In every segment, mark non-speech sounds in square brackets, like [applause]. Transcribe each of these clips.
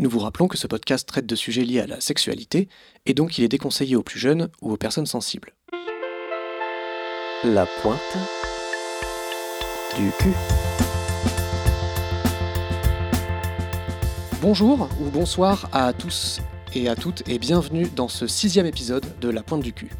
Nous vous rappelons que ce podcast traite de sujets liés à la sexualité et donc il est déconseillé aux plus jeunes ou aux personnes sensibles. La pointe du cul. Bonjour ou bonsoir à tous et à toutes et bienvenue dans ce sixième épisode de La Pointe du cul.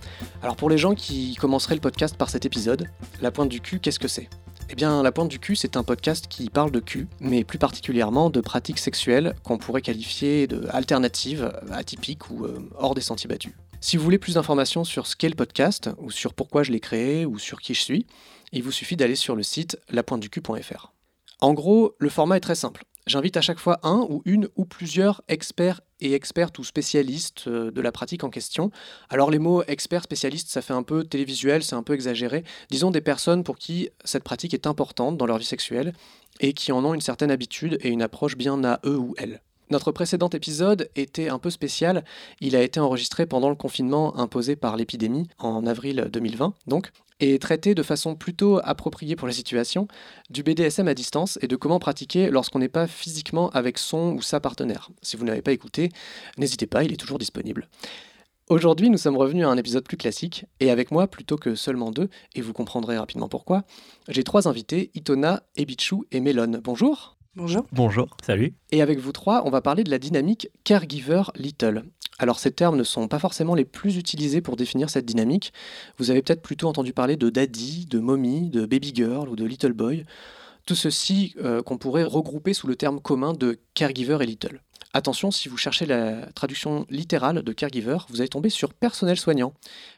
Alors pour les gens qui commenceraient le podcast par cet épisode, La Pointe du cul, qu'est-ce que c'est? Eh bien, La Pointe du cul, c'est un podcast qui parle de cul, mais plus particulièrement de pratiques sexuelles qu'on pourrait qualifier de alternatives, atypiques ou euh, hors des sentiers battus. Si vous voulez plus d'informations sur ce qu'est le podcast, ou sur pourquoi je l'ai créé, ou sur qui je suis, il vous suffit d'aller sur le site lapointeducul.fr. En gros, le format est très simple. J'invite à chaque fois un ou une ou plusieurs experts et expertes ou spécialistes euh, de la pratique en question. Alors les mots expert, spécialiste, ça fait un peu télévisuel, c'est un peu exagéré. Disons des personnes pour qui cette pratique est importante dans leur vie sexuelle et qui en ont une certaine habitude et une approche bien à eux ou elles. Notre précédent épisode était un peu spécial. Il a été enregistré pendant le confinement imposé par l'épidémie en avril 2020, donc, et traité de façon plutôt appropriée pour la situation du BDSM à distance et de comment pratiquer lorsqu'on n'est pas physiquement avec son ou sa partenaire. Si vous n'avez pas écouté, n'hésitez pas, il est toujours disponible. Aujourd'hui, nous sommes revenus à un épisode plus classique, et avec moi, plutôt que seulement deux, et vous comprendrez rapidement pourquoi, j'ai trois invités, Itona, Ebichou et Melon. Bonjour Bonjour. Bonjour. Salut. Et avec vous trois, on va parler de la dynamique caregiver-little. Alors ces termes ne sont pas forcément les plus utilisés pour définir cette dynamique. Vous avez peut-être plutôt entendu parler de daddy, de mommy, de baby girl ou de little boy. Tout ceci euh, qu'on pourrait regrouper sous le terme commun de caregiver et little. Attention, si vous cherchez la traduction littérale de caregiver, vous allez tomber sur personnel soignant,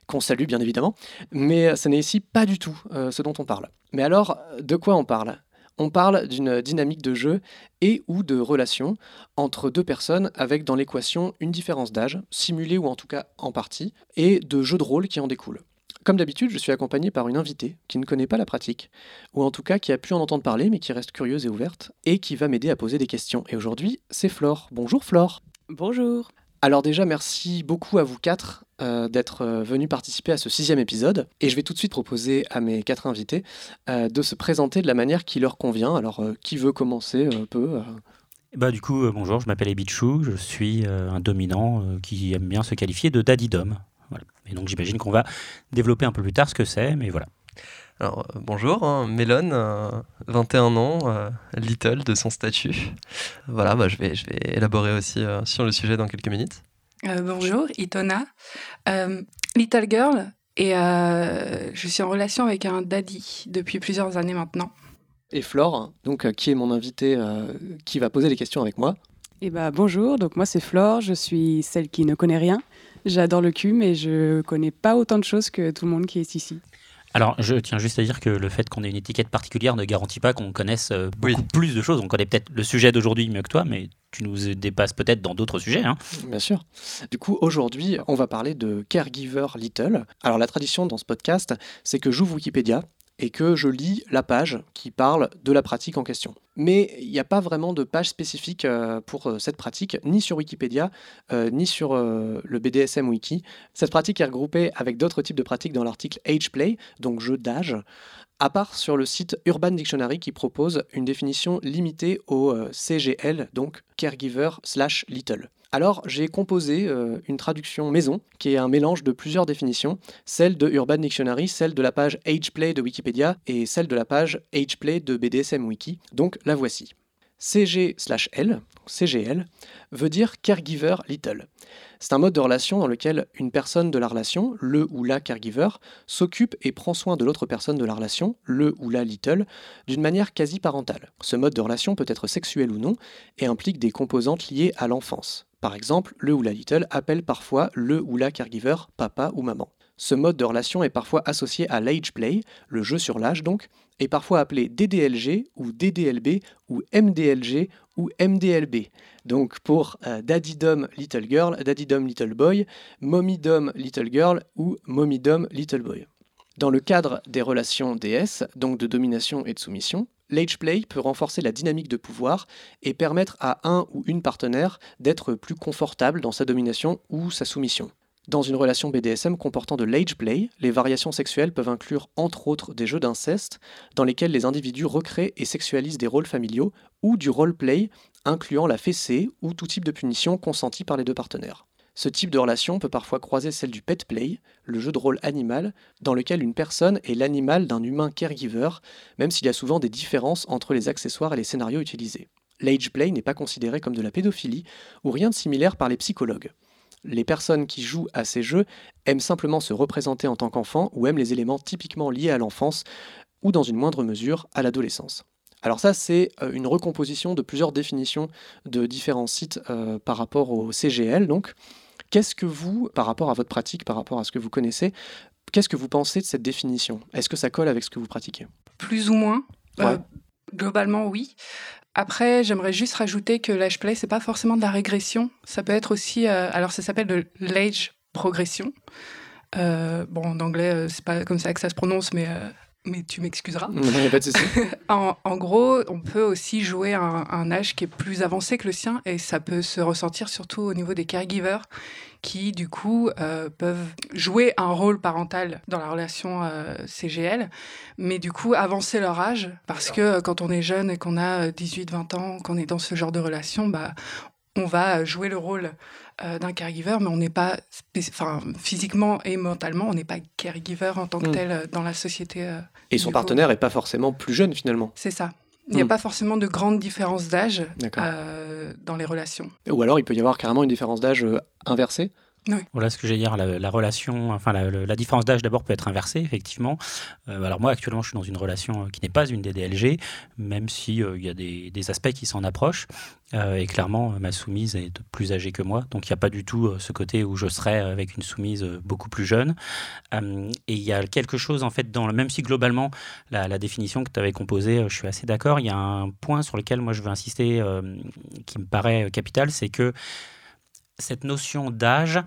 qu'on salue bien évidemment, mais ce n'est ici pas du tout euh, ce dont on parle. Mais alors, de quoi on parle? On parle d'une dynamique de jeu et ou de relation entre deux personnes avec dans l'équation une différence d'âge, simulée ou en tout cas en partie, et de jeux de rôle qui en découlent. Comme d'habitude, je suis accompagné par une invitée qui ne connaît pas la pratique, ou en tout cas qui a pu en entendre parler mais qui reste curieuse et ouverte, et qui va m'aider à poser des questions. Et aujourd'hui, c'est Flore. Bonjour Flore. Bonjour. Alors déjà, merci beaucoup à vous quatre euh, d'être euh, venus participer à ce sixième épisode. Et je vais tout de suite proposer à mes quatre invités euh, de se présenter de la manière qui leur convient. Alors, qui veut commencer un peu bah, du coup, bonjour, je m'appelle Ebichou, je suis un dominant qui aime bien se qualifier de daddy dom. Voilà. Et donc j'imagine qu'on va développer un peu plus tard ce que c'est, mais voilà. Alors, bonjour, hein, Mélone, 21 ans, Little de son statut. Voilà, bah, je, vais, je vais élaborer aussi sur le sujet dans quelques minutes. Euh, bonjour, Itona. Euh, little Girl, et euh, je suis en relation avec un daddy depuis plusieurs années maintenant. Et Flore, donc qui est mon invité, qui va poser les questions avec moi. Eh bah, bonjour, donc moi c'est Flore, je suis celle qui ne connaît rien. J'adore le cul, mais je connais pas autant de choses que tout le monde qui est ici. Alors, je tiens juste à dire que le fait qu'on ait une étiquette particulière ne garantit pas qu'on connaisse euh, plus de choses. On connaît peut-être le sujet d'aujourd'hui mieux que toi, mais tu nous dépasses peut-être dans d'autres sujets. Hein. Bien sûr. Du coup, aujourd'hui, on va parler de Caregiver Little. Alors, la tradition dans ce podcast, c'est que j'ouvre Wikipédia et que je lis la page qui parle de la pratique en question. Mais il n'y a pas vraiment de page spécifique euh, pour euh, cette pratique, ni sur Wikipédia, euh, ni sur le BDSM Wiki. Cette pratique est regroupée avec d'autres types de pratiques dans l'article Age Play, donc jeu d'âge, à part sur le site Urban Dictionary qui propose une définition limitée au CGL, donc Caregiver slash Little. Alors j'ai composé euh, une traduction maison qui est un mélange de plusieurs définitions, celle de Urban Dictionary, celle de la page Ageplay de Wikipédia et celle de la page Ageplay de BDSM Wiki. Donc la voici. CG/L, CGL, veut dire caregiver little. C'est un mode de relation dans lequel une personne de la relation, le ou la caregiver, s'occupe et prend soin de l'autre personne de la relation, le ou la little, d'une manière quasi parentale. Ce mode de relation peut être sexuel ou non et implique des composantes liées à l'enfance. Par exemple, le ou la little appelle parfois le ou la caregiver papa ou maman. Ce mode de relation est parfois associé à l'age play, le jeu sur l'âge donc, et parfois appelé DDLG ou DDLB ou MDLG ou MDLB. Donc pour euh, Daddy Dom Little Girl, Daddy Dom Little Boy, Mommy Dom Little Girl ou Mommy Dom Little Boy. Dans le cadre des relations DS, donc de domination et de soumission, l'age play peut renforcer la dynamique de pouvoir et permettre à un ou une partenaire d'être plus confortable dans sa domination ou sa soumission. Dans une relation BDSM comportant de l'age play, les variations sexuelles peuvent inclure entre autres des jeux d'inceste dans lesquels les individus recréent et sexualisent des rôles familiaux ou du role play incluant la fessée ou tout type de punition consentie par les deux partenaires. Ce type de relation peut parfois croiser celle du pet play, le jeu de rôle animal, dans lequel une personne est l'animal d'un humain caregiver, même s'il y a souvent des différences entre les accessoires et les scénarios utilisés. L'age play n'est pas considéré comme de la pédophilie ou rien de similaire par les psychologues. Les personnes qui jouent à ces jeux aiment simplement se représenter en tant qu'enfant ou aiment les éléments typiquement liés à l'enfance ou dans une moindre mesure à l'adolescence. Alors ça, c'est euh, une recomposition de plusieurs définitions de différents sites euh, par rapport au CGL. Qu'est-ce que vous, par rapport à votre pratique, par rapport à ce que vous connaissez, qu'est-ce que vous pensez de cette définition? Est-ce que ça colle avec ce que vous pratiquez? Plus ou moins. Euh, globalement, oui. Après, j'aimerais juste rajouter que l'age play, c'est pas forcément de la régression. Ça peut être aussi, euh, alors ça s'appelle de l'age progression. Euh, bon, en anglais, c'est pas comme ça que ça se prononce, mais mais tu m'excuseras. [laughs] [laughs] en, en, gros, on peut aussi jouer un, un, âge qui est plus avancé que le sien et ça peut se ressentir surtout au niveau des caregivers qui, du coup, euh, peuvent jouer un rôle parental dans la relation euh, CGL, mais du coup, avancer leur âge parce que euh, quand on est jeune et qu'on a 18-20 ans, qu'on est dans ce genre de relation, bah, on va jouer le rôle euh, d'un caregiver, mais on n'est pas, enfin, physiquement et mentalement, on n'est pas caregiver en tant que hmm. tel euh, dans la société. Euh, et son partenaire n'est pas forcément plus jeune finalement. C'est ça. Il n'y a hmm. pas forcément de grande différence d'âge dans les relations. Ou alors il peut y avoir carrément une différence d'âge inversée voilà ce que j'ai dire. La, la, relation, enfin la, différence d'âge d'abord peut être inversée, effectivement. Euh, alors moi, actuellement, je suis dans une relation euh, qui n'est pas une DDLG, même si euh, il y a des, aspects qui s'en approchent. et clairement, ma soumise est plus âgée que moi, donc il n'y a pas du tout ce côté où je serais avec une soumise beaucoup plus jeune. et il y a quelque chose en fait dans le même si globalement la, définition que tu avais composée, je suis assez d'accord. Il y a un point sur lequel moi je veux insister, qui me paraît capital, c'est que cette notion d'âge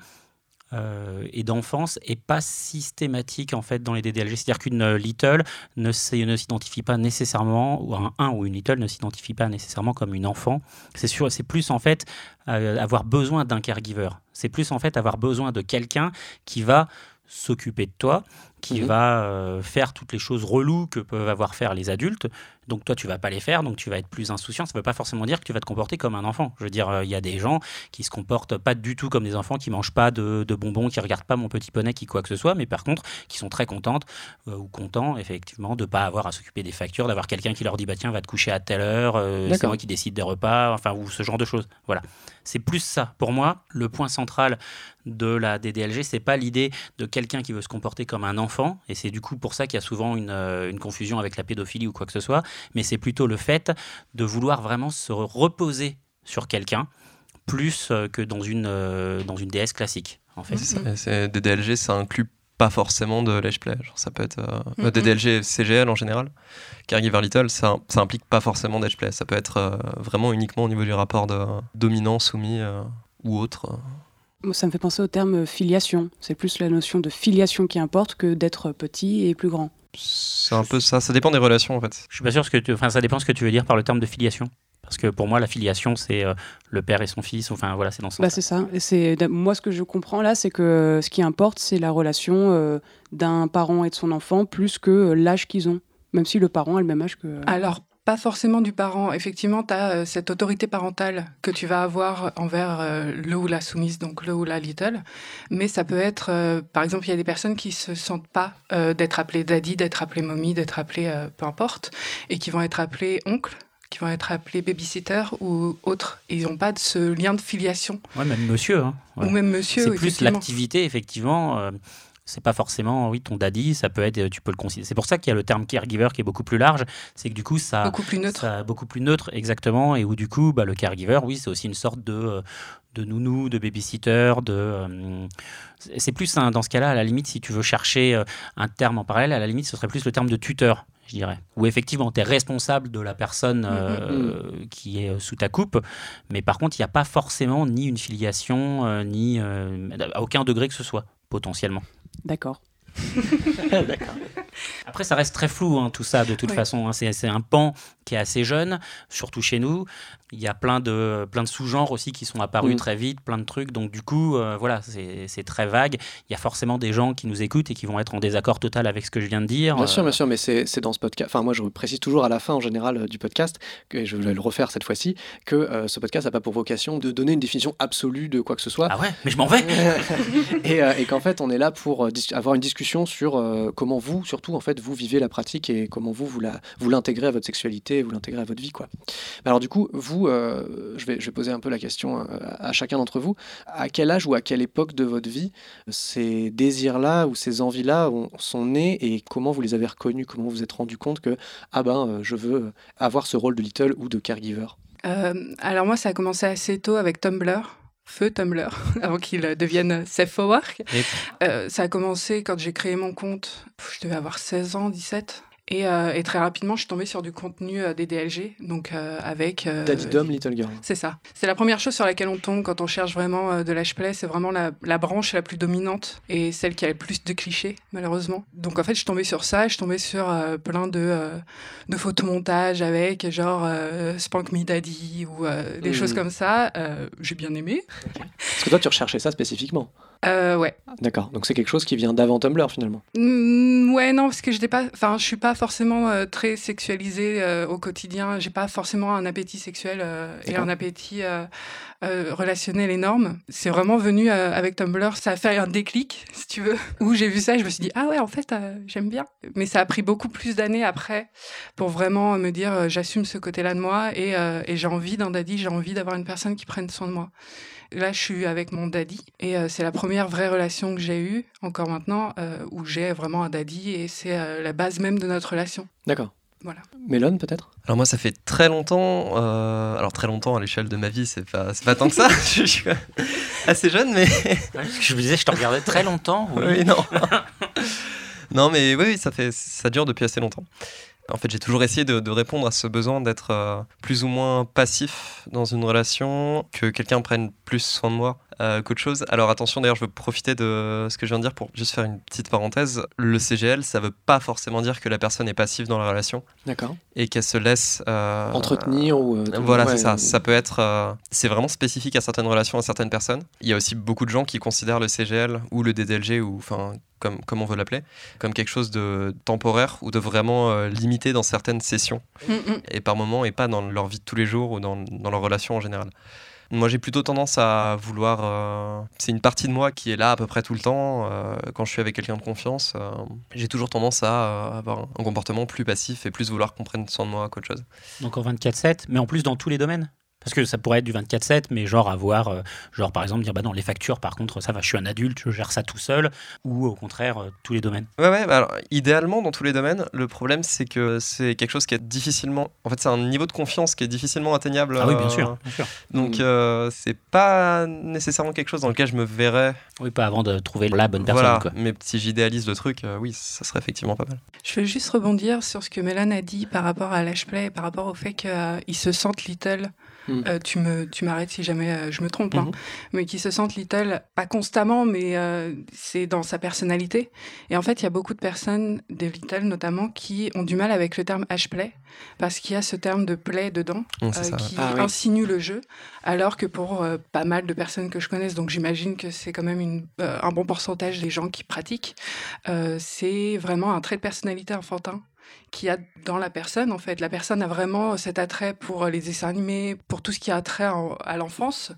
euh, et d'enfance est pas systématique en fait dans les DDLG. C'est-à-dire qu'une euh, little ne, s'identifie pas nécessairement, ou un, ou une little ne s'identifie pas nécessairement comme une enfant. C'est sûr, c'est plus en fait euh, avoir besoin d'un caregiver. C'est plus en fait avoir besoin de quelqu'un qui va s'occuper de toi, qui mhm. va faire toutes les choses reloues que peuvent avoir faire les adultes, donc toi, tu vas pas les faire, donc tu vas être plus insouciant. Ça ne veut pas forcément dire que tu vas te comporter comme un enfant. Je veux dire, euh, il y a des gens qui se comportent pas du tout comme des enfants, qui mangent pas de, bonbons, qui regardent pas mon petit poney, qui quoi que ce soit, mais par contre, qui sont très contentes euh, ou contents, effectivement, de pas avoir à s'occuper des factures, d'avoir quelqu'un qui leur dit, bah tiens, va te coucher à telle heure, euh, c'est moi qui décide des repas, enfin, ou ce genre de choses. Voilà. C'est plus ça. Pour moi, le point central de la DDLG, c'est pas l'idée de quelqu'un qui veut se comporter comme un enfant, et c'est du coup pour ça qu'il y a souvent une, une confusion avec la pédophilie ou quoi que ce soit, mais c'est plutôt le fait de vouloir vraiment se reposer sur quelqu'un plus euh, que dans une, euh, dans une DS classique. En fait. C'est DDLG, ça inclut pas forcément de l'age play. ça peut être euh, DDLG CGL en général. Caregiver Little, ça, ça implique pas forcément d'edge play. Ça peut être vraiment uniquement au niveau du rapport de dominant, soumis ou autre. Ça me fait penser au terme filiation. C'est plus la notion de filiation qui importe que d'être petit et plus grand. C'est un peu ça, ça dépend des relations en fait. Je suis pas sûr ce que tu... enfin ça dépend ce que tu veux dire par le terme de filiation. Parce que pour moi, la filiation, c'est euh, le père et son fils. Enfin, voilà, c'est dans ce bah, C'est ça. Et c'est moi ce que je comprends là, c'est que ce qui importe, c'est la relation euh, d'un parent et de son enfant plus que euh, l'âge qu'ils ont, même si le parent a le même âge que. Alors pas forcément du parent. Effectivement, tu as euh, cette autorité parentale que tu vas avoir envers euh, le ou la soumise, donc le ou la little. Mais ça peut être, euh, par exemple, il y a des personnes qui se sentent pas d'être appelées daddy, d'être appelées mommy, d'être appelées peu importe, et qui vont être appelées oncle qui vont être appelés babysitter ou autres. Ils n'ont pas de ce lien de filiation. Ouais, même monsieur. Hein. Ou même monsieur. C'est plus l'activité, effectivement c'est pas forcément oui ton daddy ça peut être tu peux le considérer c'est pour ça qu'il y a le terme caregiver qui est beaucoup plus large c'est que du coup ça beaucoup plus neutre ça, beaucoup plus neutre exactement et où du coup bah, le caregiver oui c'est aussi une sorte de de nounou de babysitter de euh, c'est plus dans ce cas-là à la limite si tu veux chercher euh, un terme en parallèle à la limite ce serait plus le terme de tuteur je dirais. Où effectivement, tu es responsable de la personne mm, mm, euh, mm. qui est sous ta coupe, mais par contre, il n'y a pas forcément ni une filiation, ni à aucun degré que ce soit, potentiellement. [laughs] D'accord. Après, ça reste très flou, hein, tout ça, de toute façon. Hein. C'est un pan qui est assez jeune, surtout chez nous. Il y a plein de, plein de sous-genres aussi qui sont apparus très vite, plein de trucs. Donc, du coup, euh, voilà, c'est très vague. Il y a forcément des gens qui nous écoutent et qui vont être en désaccord total avec ce que je viens de dire. Bien sûr, bien sûr, mais c'est dans ce podcast. Enfin, moi, je précise toujours à la fin, en général, euh, du podcast, que je vais le refaire cette fois-ci, que euh, ce podcast n'a pas pour vocation de donner une définition absolue de quoi que ce soit. Ah ouais, mais je m'en vais [laughs] Et, et qu'en fait, on est là pour avoir une discussion sur comment vous, surtout, en fait, vous vivez la pratique et comment vous, vous l'intégrez à votre sexualité, vous l'intégrez à votre vie, quoi. Alors, du coup, vous, euh, je, vais, je vais poser un peu la question euh, à, chacun d'entre vous. À quel âge ou à quelle époque de votre vie ces désirs-là ou ces envies-là sont nés et comment vous les avez reconnus? Comment vous vous êtes rendu compte que, ah ben, euh, je veux avoir ce rôle de Little ou de caregiver? Alors moi, ça a commencé assez tôt avec Tumblr feu Tumblr [laughs] avant qu'il devienne Safe for Work. ça a commencé quand j'ai créé mon compte, je devais avoir 16 ans, 17. Euh, et, très rapidement, je suis tombée sur du contenu euh, des DLG, donc euh, avec. Daddy Dom, Little Girl. C'est ça. C'est la première chose sur laquelle on tombe quand on cherche vraiment de play. C'est vraiment la, branche la plus dominante et celle qui a le plus de clichés, malheureusement. Donc en fait, je suis tombée sur ça. Je suis tombée sur plein de, de photomontages avec genre Spank Me Daddy ou des mmh. choses comme ça. J'ai bien aimé. Parce que toi, tu recherchais ça spécifiquement euh, ouais. D'accord. Donc c'est quelque chose qui vient d'avant Tumblr finalement. Mmh, ouais, non, parce que je pas, enfin, je suis pas forcément euh, très sexualisée euh, au quotidien. J'ai pas forcément un appétit sexuel euh, et un appétit relationnel énorme. C'est vraiment venu avec Tumblr. Ça a fait un déclic, si tu veux, [laughs] où j'ai vu ça, et je me suis dit ah ouais, en fait, j'aime bien. Mais ça a pris beaucoup plus d'années après pour vraiment me dire j'assume ce côté-là de moi et, et j'ai envie d'un daddy, j'ai envie d'avoir une personne qui prenne soin de moi. Là, je suis avec mon daddy et euh, c'est la première vraie relation que j'ai eue, encore maintenant, euh, où j'ai vraiment un daddy et c'est euh, la base même de notre relation. D'accord. Voilà. Mélone, peut-être? Alors, moi, ça fait très longtemps. alors, très longtemps à l'échelle de ma vie, c'est pas, pas tant que ça. [laughs] je suis assez jeune, mais. je vous disais, je te regardais très longtemps. Oui, non. non, mais oui, ça, fait, ça dure depuis assez longtemps. En fait, j'ai toujours essayé de, répondre à ce besoin d'être euh, plus ou moins passif dans une relation, que quelqu'un prenne plus soin de moi euh, qu'autre chose. Alors attention, d'ailleurs, je veux profiter de ce que je viens de dire pour juste faire une petite parenthèse. Le CGL, ça veut pas forcément dire que la personne est passive dans la relation. D'accord. Et qu'elle se laisse euh, entretenir ou. voilà, c'est ça. Ça peut être. c'est vraiment spécifique à certaines relations, à certaines personnes. Il y a aussi beaucoup de gens qui considèrent le CGL ou le DDLG ou enfin comme, on veut l'appeler, comme quelque chose de temporaire ou de vraiment euh, limité dans certaines sessions mm, mm. et par moment et pas dans leur vie de tous les jours ou dans, dans leur relation en général. Moi, j'ai plutôt tendance à vouloir. Euh, c'est une partie de moi qui est là à peu près tout le temps. Euh, quand je suis avec quelqu'un de confiance, j'ai toujours tendance à avoir un comportement plus passif et plus vouloir qu'on prenne soin de moi qu'autre chose. Donc en 24-7, mais en plus dans tous les domaines? Parce que ça pourrait être du 24-7, mais genre avoir, euh, genre par exemple dire, bah non, les factures, par contre, ça va, je suis un adulte, je gère ça tout seul, ou au contraire, euh, tous les domaines. Ouais, ouais, bah alors idéalement dans tous les domaines, le problème c'est que c'est quelque chose qui est difficilement, en fait, c'est un niveau de confiance qui est difficilement atteignable. Ah oui, bien sûr. Donc mm. c'est pas nécessairement quelque chose dans lequel je me verrais. Oui, pas avant de trouver la bonne personne. Voilà, quoi. mais si j'idéalise le truc, oui, ça serait effectivement pas mal. Je veux juste rebondir sur ce que Mélane a dit par rapport à l'HPlay, par rapport au fait qu'ils se sentent little Mm. Euh, tu me, tu m'arrêtes si jamais euh, je me trompe, hein. mm-hmm. mais qui se sentent little, pas constamment, mais euh, c'est dans sa personnalité. Et en fait, il y a beaucoup de personnes, des little notamment, qui ont du mal avec le terme h-play, parce qu'il y a ce terme de play dedans, qui ah insinue le jeu, alors que pour pas mal de personnes que je connaisse, donc j'imagine que c'est quand même une, un bon pourcentage des gens qui pratiquent, c'est vraiment un trait de personnalité enfantin qu'il y a dans la personne, en fait. La personne a vraiment cet attrait pour les dessins animés, pour tout ce qui a trait à l'enfance.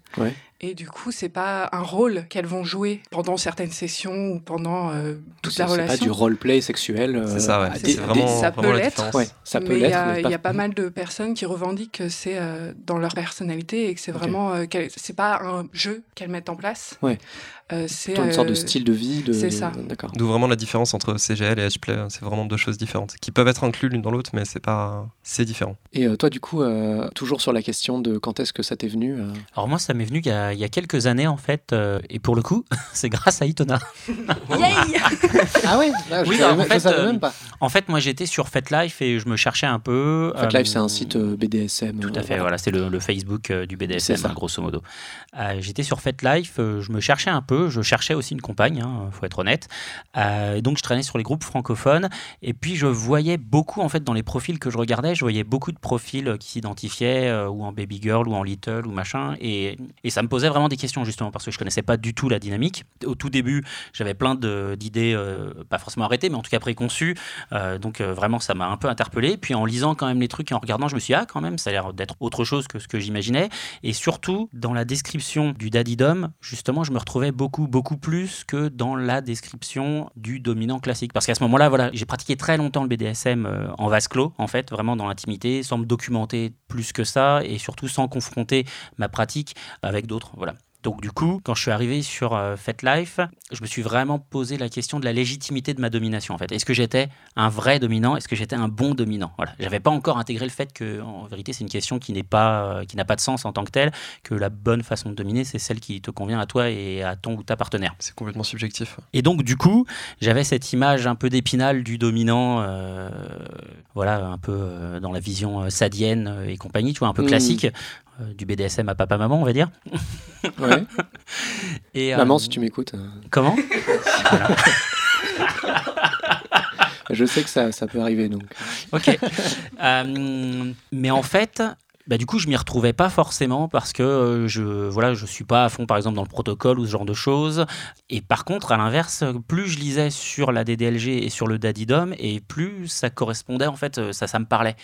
Et du coup, c'est pas un rôle qu'elles vont jouer pendant certaines sessions ou pendant euh, toute la relation. C'est pas du roleplay sexuel. Euh, c'est ça, ouais. C'est vraiment, ça peut l'être. Ouais, ça peut l'être. Il y, a pas mal de personnes qui revendiquent que c'est euh, dans leur personnalité et que c'est vraiment. c'est pas un jeu qu'elles mettent en place. Ouais. c'est une sorte de style de vie. De... C'est ça. D'accord. D'où vraiment la différence entre CGL et H-Play. Hein. C'est vraiment deux choses différentes qui peuvent être inclus l'une dans l'autre, mais c'est pas, c'est différent. Et toi, du coup, toujours sur la question de quand est-ce que ça t'est venu Alors moi, ça m'est venu il y, a, il y, a, quelques années en fait, et pour le coup, [laughs] c'est grâce à Itona. [laughs] ah ouais, oui, en fait, même pas. En fait, moi, j'étais sur FetLife et je me cherchais un peu. FetLife, c'est un site BDSM. Tout à fait, voilà, c'est le, Facebook du BDSM, hein, grosso modo. j'étais sur FetLife, je me cherchais un peu, je cherchais aussi une compagne, hein, faut être honnête. donc je traînais sur les groupes francophones et puis je voyais beaucoup en fait dans les profils que je regardais, je voyais beaucoup de profils qui s'identifiaient euh, ou en baby girl ou en little ou machin et, ça me posait vraiment des questions justement parce que je connaissais pas du tout la dynamique. Au tout début, j'avais plein d'idées euh, pas forcément arrêtées mais en tout cas préconçues. Euh, donc vraiment ça m'a un peu interpellé. Puis en lisant quand même les trucs et en regardant, je me suis dit ah quand même ça a l'air d'être autre chose que ce que j'imaginais et surtout dans la description du daddy dom, justement, je me retrouvais beaucoup beaucoup plus que dans la description du dominant classique parce qu'à ce moment-là, voilà, j'ai pratiqué très longtemps le BDSM euh, en vase clos, en fait, vraiment dans l'intimité, sans me documenter plus que ça et surtout sans confronter ma pratique avec d'autres. Voilà. Donc du coup, quand je suis arrivé sur euh, FetLife, je me suis vraiment posé la question de la légitimité de ma domination en fait. Est-ce que j'étais un vrai dominant? Est-ce que j'étais un bon dominant? Voilà, j'avais pas encore intégré le fait que en vérité, c'est une question qui n'est pas euh, qui n'a pas de sens en tant que telle, que la bonne façon de dominer, c'est celle qui te convient à toi et à ton ou ta partenaire. C'est complètement subjectif. Et donc du coup, j'avais cette image un peu d'épinal du dominant euh, voilà, un peu dans la vision sadienne et compagnie, tu vois, un peu mmh. classique. Euh, du BDSM à papa-maman, on va dire. Ouais. [laughs] Et, Maman, euh, si tu m'écoutes. Euh. Comment? Je sais que ça, ça peut arriver, donc. Ok. mais en fait, bah, du coup, je m'y retrouvais pas forcément parce que je voilà, je suis pas à fond, par exemple, dans le protocole ou ce genre de choses. Et par contre, à l'inverse, plus je lisais sur la DDLG et sur le Daddydom, et plus ça correspondait, en fait, ça, ça me parlait.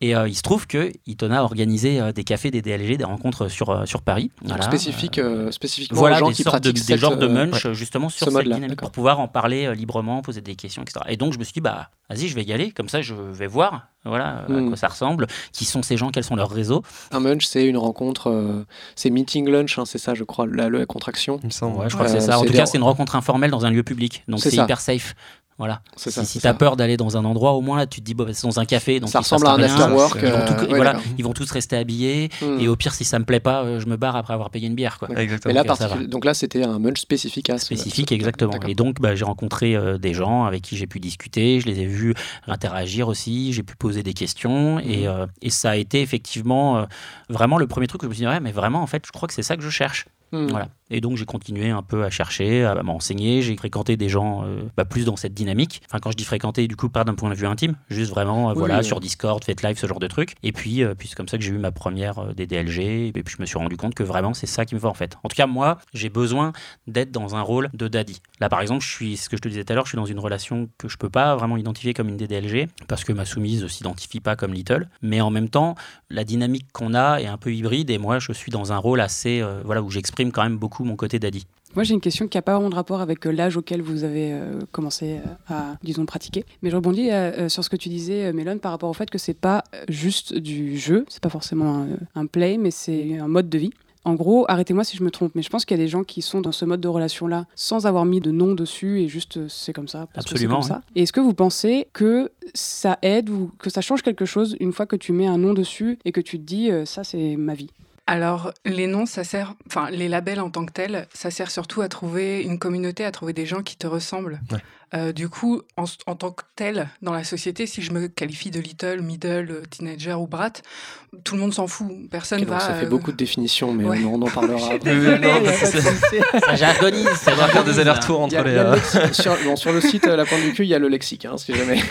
Et euh, il se trouve que Itona a organisé euh, des cafés, des DLG, des rencontres sur, euh, sur Paris. Voilà. Spécifique, spécifiquement voilà, aux gens des qui pratiquent de, des genres de munch, justement, sur cette dynamique, pour pouvoir en parler librement, poser des questions, etc. Et donc, je me suis dit, bah, vas-y, je vais y aller, comme ça, je vais voir voilà, à hmm. quoi ça ressemble, qui sont ces gens, quels sont leurs réseaux. Un munch, c'est une rencontre, c'est meeting lunch, hein, c'est ça, je crois, la, la contraction. Il me semble. Ouais, je crois que c'est ça. En tout cas, c'est une rencontre informelle dans un lieu public, donc c'est hyper safe. Voilà. Si, si tu as peur d'aller dans un endroit, au moins là, tu te dis, bon, bah, c'est dans un café. Donc ça ressemble à un afterwork. Ils, euh, voilà, ils vont tous rester habillés. Hmm. Et au pire, si ça me plaît pas, euh, je me barre après avoir payé une bière. Quoi. Exactement. là, donc là, c'était un munch spécifique à Spécifique, exactement. Et donc, bah, j'ai rencontré euh, des gens avec qui j'ai pu discuter. Je les ai vus interagir aussi. J'ai pu poser des questions. Et, hmm. et, ça a été effectivement vraiment le premier truc que je me suis dit, ouais, mais vraiment, en fait, je crois que c'est ça que je cherche. Hmm. Voilà. Et donc j'ai continué un peu à chercher, à m'enseigner. J'ai fréquenté des gens euh, bah, plus dans cette dynamique. Enfin, quand je dis fréquenter, du coup, pas d'un point de vue intime, juste vraiment, euh, voilà, sur Discord, fait live, ce genre de trucs. Et puis, euh, puis c'est comme ça que j'ai eu ma première DDLG. Et puis je me suis rendu compte que vraiment, c'est ça qui me va en fait. En tout cas, moi, j'ai besoin d'être dans un rôle de daddy. Là, par exemple, je suis, ce que je te disais tout à l'heure, je suis dans une relation que je peux pas vraiment identifier comme une DDLG parce que ma soumise s'identifie pas comme Little. Mais en même temps, la dynamique qu'on a est un peu hybride et moi, je suis dans un rôle assez, voilà, où j'exprime quand même beaucoup mon côté daddy. Moi, j'ai une question qui n'a pas vraiment de rapport avec euh, l'âge auquel vous avez euh, commencé euh, à, disons, pratiquer. Mais je rebondis sur ce que tu disais, Mélone, par rapport au fait que c'est pas juste du jeu, c'est pas forcément un, play, mais c'est un mode de vie. En gros, arrêtez-moi si je me trompe, mais je pense qu'il y a des gens qui sont dans ce mode de relation-là sans avoir mis de nom dessus et juste c'est comme ça. Parce Absolument. Que comme ça. Et est-ce que vous pensez que ça aide ou que ça change quelque chose une fois que tu mets un nom dessus et que tu te dis ça c'est ma vie? Alors, les noms, ça sert, enfin, les labels en tant que tels, ça sert surtout à trouver une communauté, à trouver des gens qui te ressemblent. Euh, du coup, en, tant que tel, dans la société, si je me qualifie de little, middle, euh, teenager ou brat, tout le monde s'en fout. Personne va. Ça fait euh, beaucoup de définitions, mais on, en parlera [laughs] ça jargonise. Ça va faire des allers-retours entre les. [laughs] sur, le site La Pointe du Cul, il y a le lexique, hein, si jamais.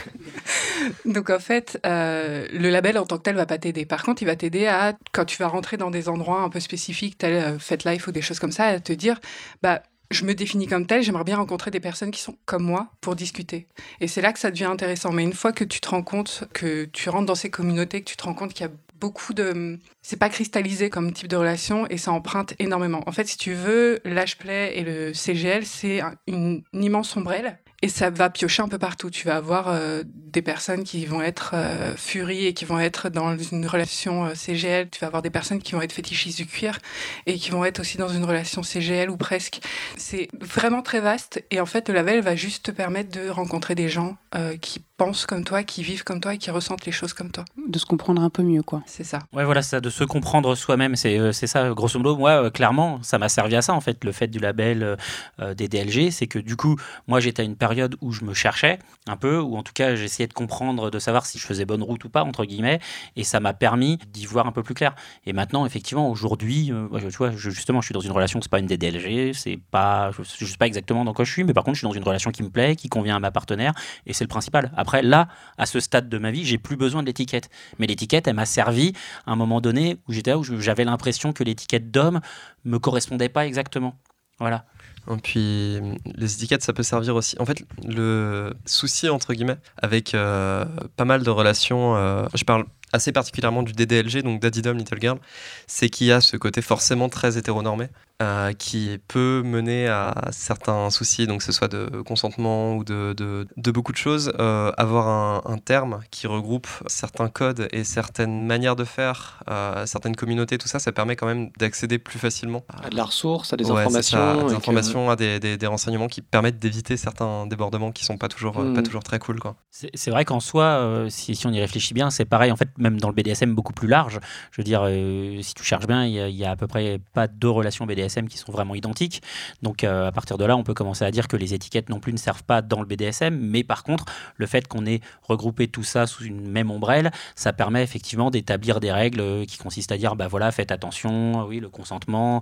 [laughs] Donc en fait, le label en tant que tel va pas t'aider. Par contre, il va t'aider à, quand tu vas rentrer dans des endroits un peu spécifiques, tel FetLife ou des choses comme ça, à te dire, bah je me définis comme tel, j'aimerais bien rencontrer des personnes qui sont comme moi pour discuter. Et c'est là que ça devient intéressant. Mais une fois que tu te rends compte, que tu rentres dans ces communautés, que tu te rends compte qu'il y a beaucoup de... C'est pas cristallisé comme type de relation et ça emprunte énormément. En fait, si tu veux, l'HPlay et le CGL, c'est une, immense ombrelle et ça va piocher un peu partout. Tu vas avoir euh, des personnes qui vont être euh, furies et qui vont être dans une relation euh, CGL. Tu vas avoir des personnes qui vont être fétichistes du cuir et qui vont être aussi dans une relation CGL ou presque. C'est vraiment très vaste. Et en fait, le label va juste te permettre de rencontrer des gens qui pensent comme toi, qui vivent comme toi et qui ressentent les choses comme toi. De se comprendre un peu mieux, quoi. C'est ça. Ouais, voilà, ça, de se comprendre soi-même, c'est euh, c'est ça, grosso modo. Moi, euh, clairement, ça m'a servi à ça, en fait, le fait du label euh, euh, des DLG. C'est que, du coup, moi, j'étais à une période où je me cherchais un peu, ou en tout cas, j'essayais de comprendre, de savoir si je faisais bonne route ou pas, entre guillemets, et ça m'a permis d'y voir un peu plus clair. Et maintenant, effectivement, aujourd'hui, euh, tu vois, je- justement, je suis dans une relation, c'est pas une DDLG, c'est pas, je, je sais pas exactement dans quoi je suis, mais par contre, je suis dans une relation qui me plaît, qui convient à ma partenaire, et c'est le principal. Après, là, à ce stade de ma vie, j'ai plus besoin de l'étiquette. Mais l'étiquette, elle m'a servi à un moment donné où j'étais où j'avais l'impression que l'étiquette d'homme me correspondait pas exactement. Voilà. Et puis les étiquettes, ça peut servir aussi. En fait, le souci entre guillemets avec euh, pas mal de relations, euh, je parle assez particulièrement du DDLG, donc Daddy Dom Little Girl, c'est qu'il y a ce côté forcément très hétéronormé euh, qui peut mener à certains soucis, donc que ce soit de consentement ou de, de, de beaucoup de choses. Euh, avoir un, un, terme qui regroupe certains codes et certaines manières de faire, euh, certaines communautés, tout ça, ça permet quand même d'accéder plus facilement à de la ressource, à des ouais, informations, ça, à des, informations que... à des, des, des, renseignements qui permettent d'éviter certains débordements qui sont pas toujours, mmh. pas toujours très cool. quoi. C'est vrai qu'en soi, euh, si, si, on y réfléchit bien, c'est pareil. En fait, même dans le BDSM beaucoup plus large, je veux dire, euh, si tu cherches bien, il y, y, a à peu près pas deux relations BDSM qui sont vraiment identiques. Donc euh, à partir de là, on peut commencer à dire que les étiquettes non plus ne servent pas dans le BDSM. Mais par contre, le fait qu'on ait regroupé tout ça sous une même ombrelle, ça permet effectivement d'établir des règles euh, qui consistent à dire, bah voilà, faites attention, oui, le consentement.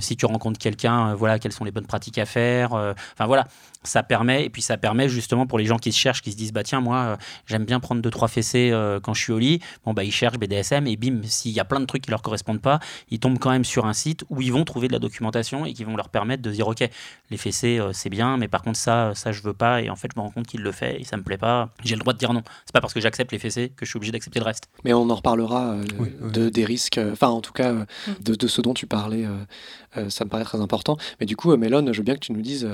si tu rencontres quelqu'un, voilà, quelles sont les bonnes pratiques à faire. Enfin voilà, ça permet et puis ça permet justement pour les gens qui se cherchent, qui se disent bah tiens moi euh, j'aime bien prendre deux trois fessées euh, quand je suis au lit. Bon bah ils cherchent BDSM et bim s'il y a plein de trucs qui leur correspondent pas, ils tombent quand même sur un site où ils vont trouver de la documentation et qui vont leur permettre de dire ok les fessées euh, c'est bien mais par contre ça ça je veux pas et en fait je me rends compte qu'il le fait et ça me plaît pas. J'ai le droit de dire non. C'est pas parce que j'accepte les fessées que je suis obligé d'accepter le reste. Mais on en reparlera euh, Oui, oui. de des risques, enfin en tout cas euh, de, de ce dont tu parlais. Euh, ça me paraît très important. Mais du coup, euh, Mélone, je veux bien que tu nous dises,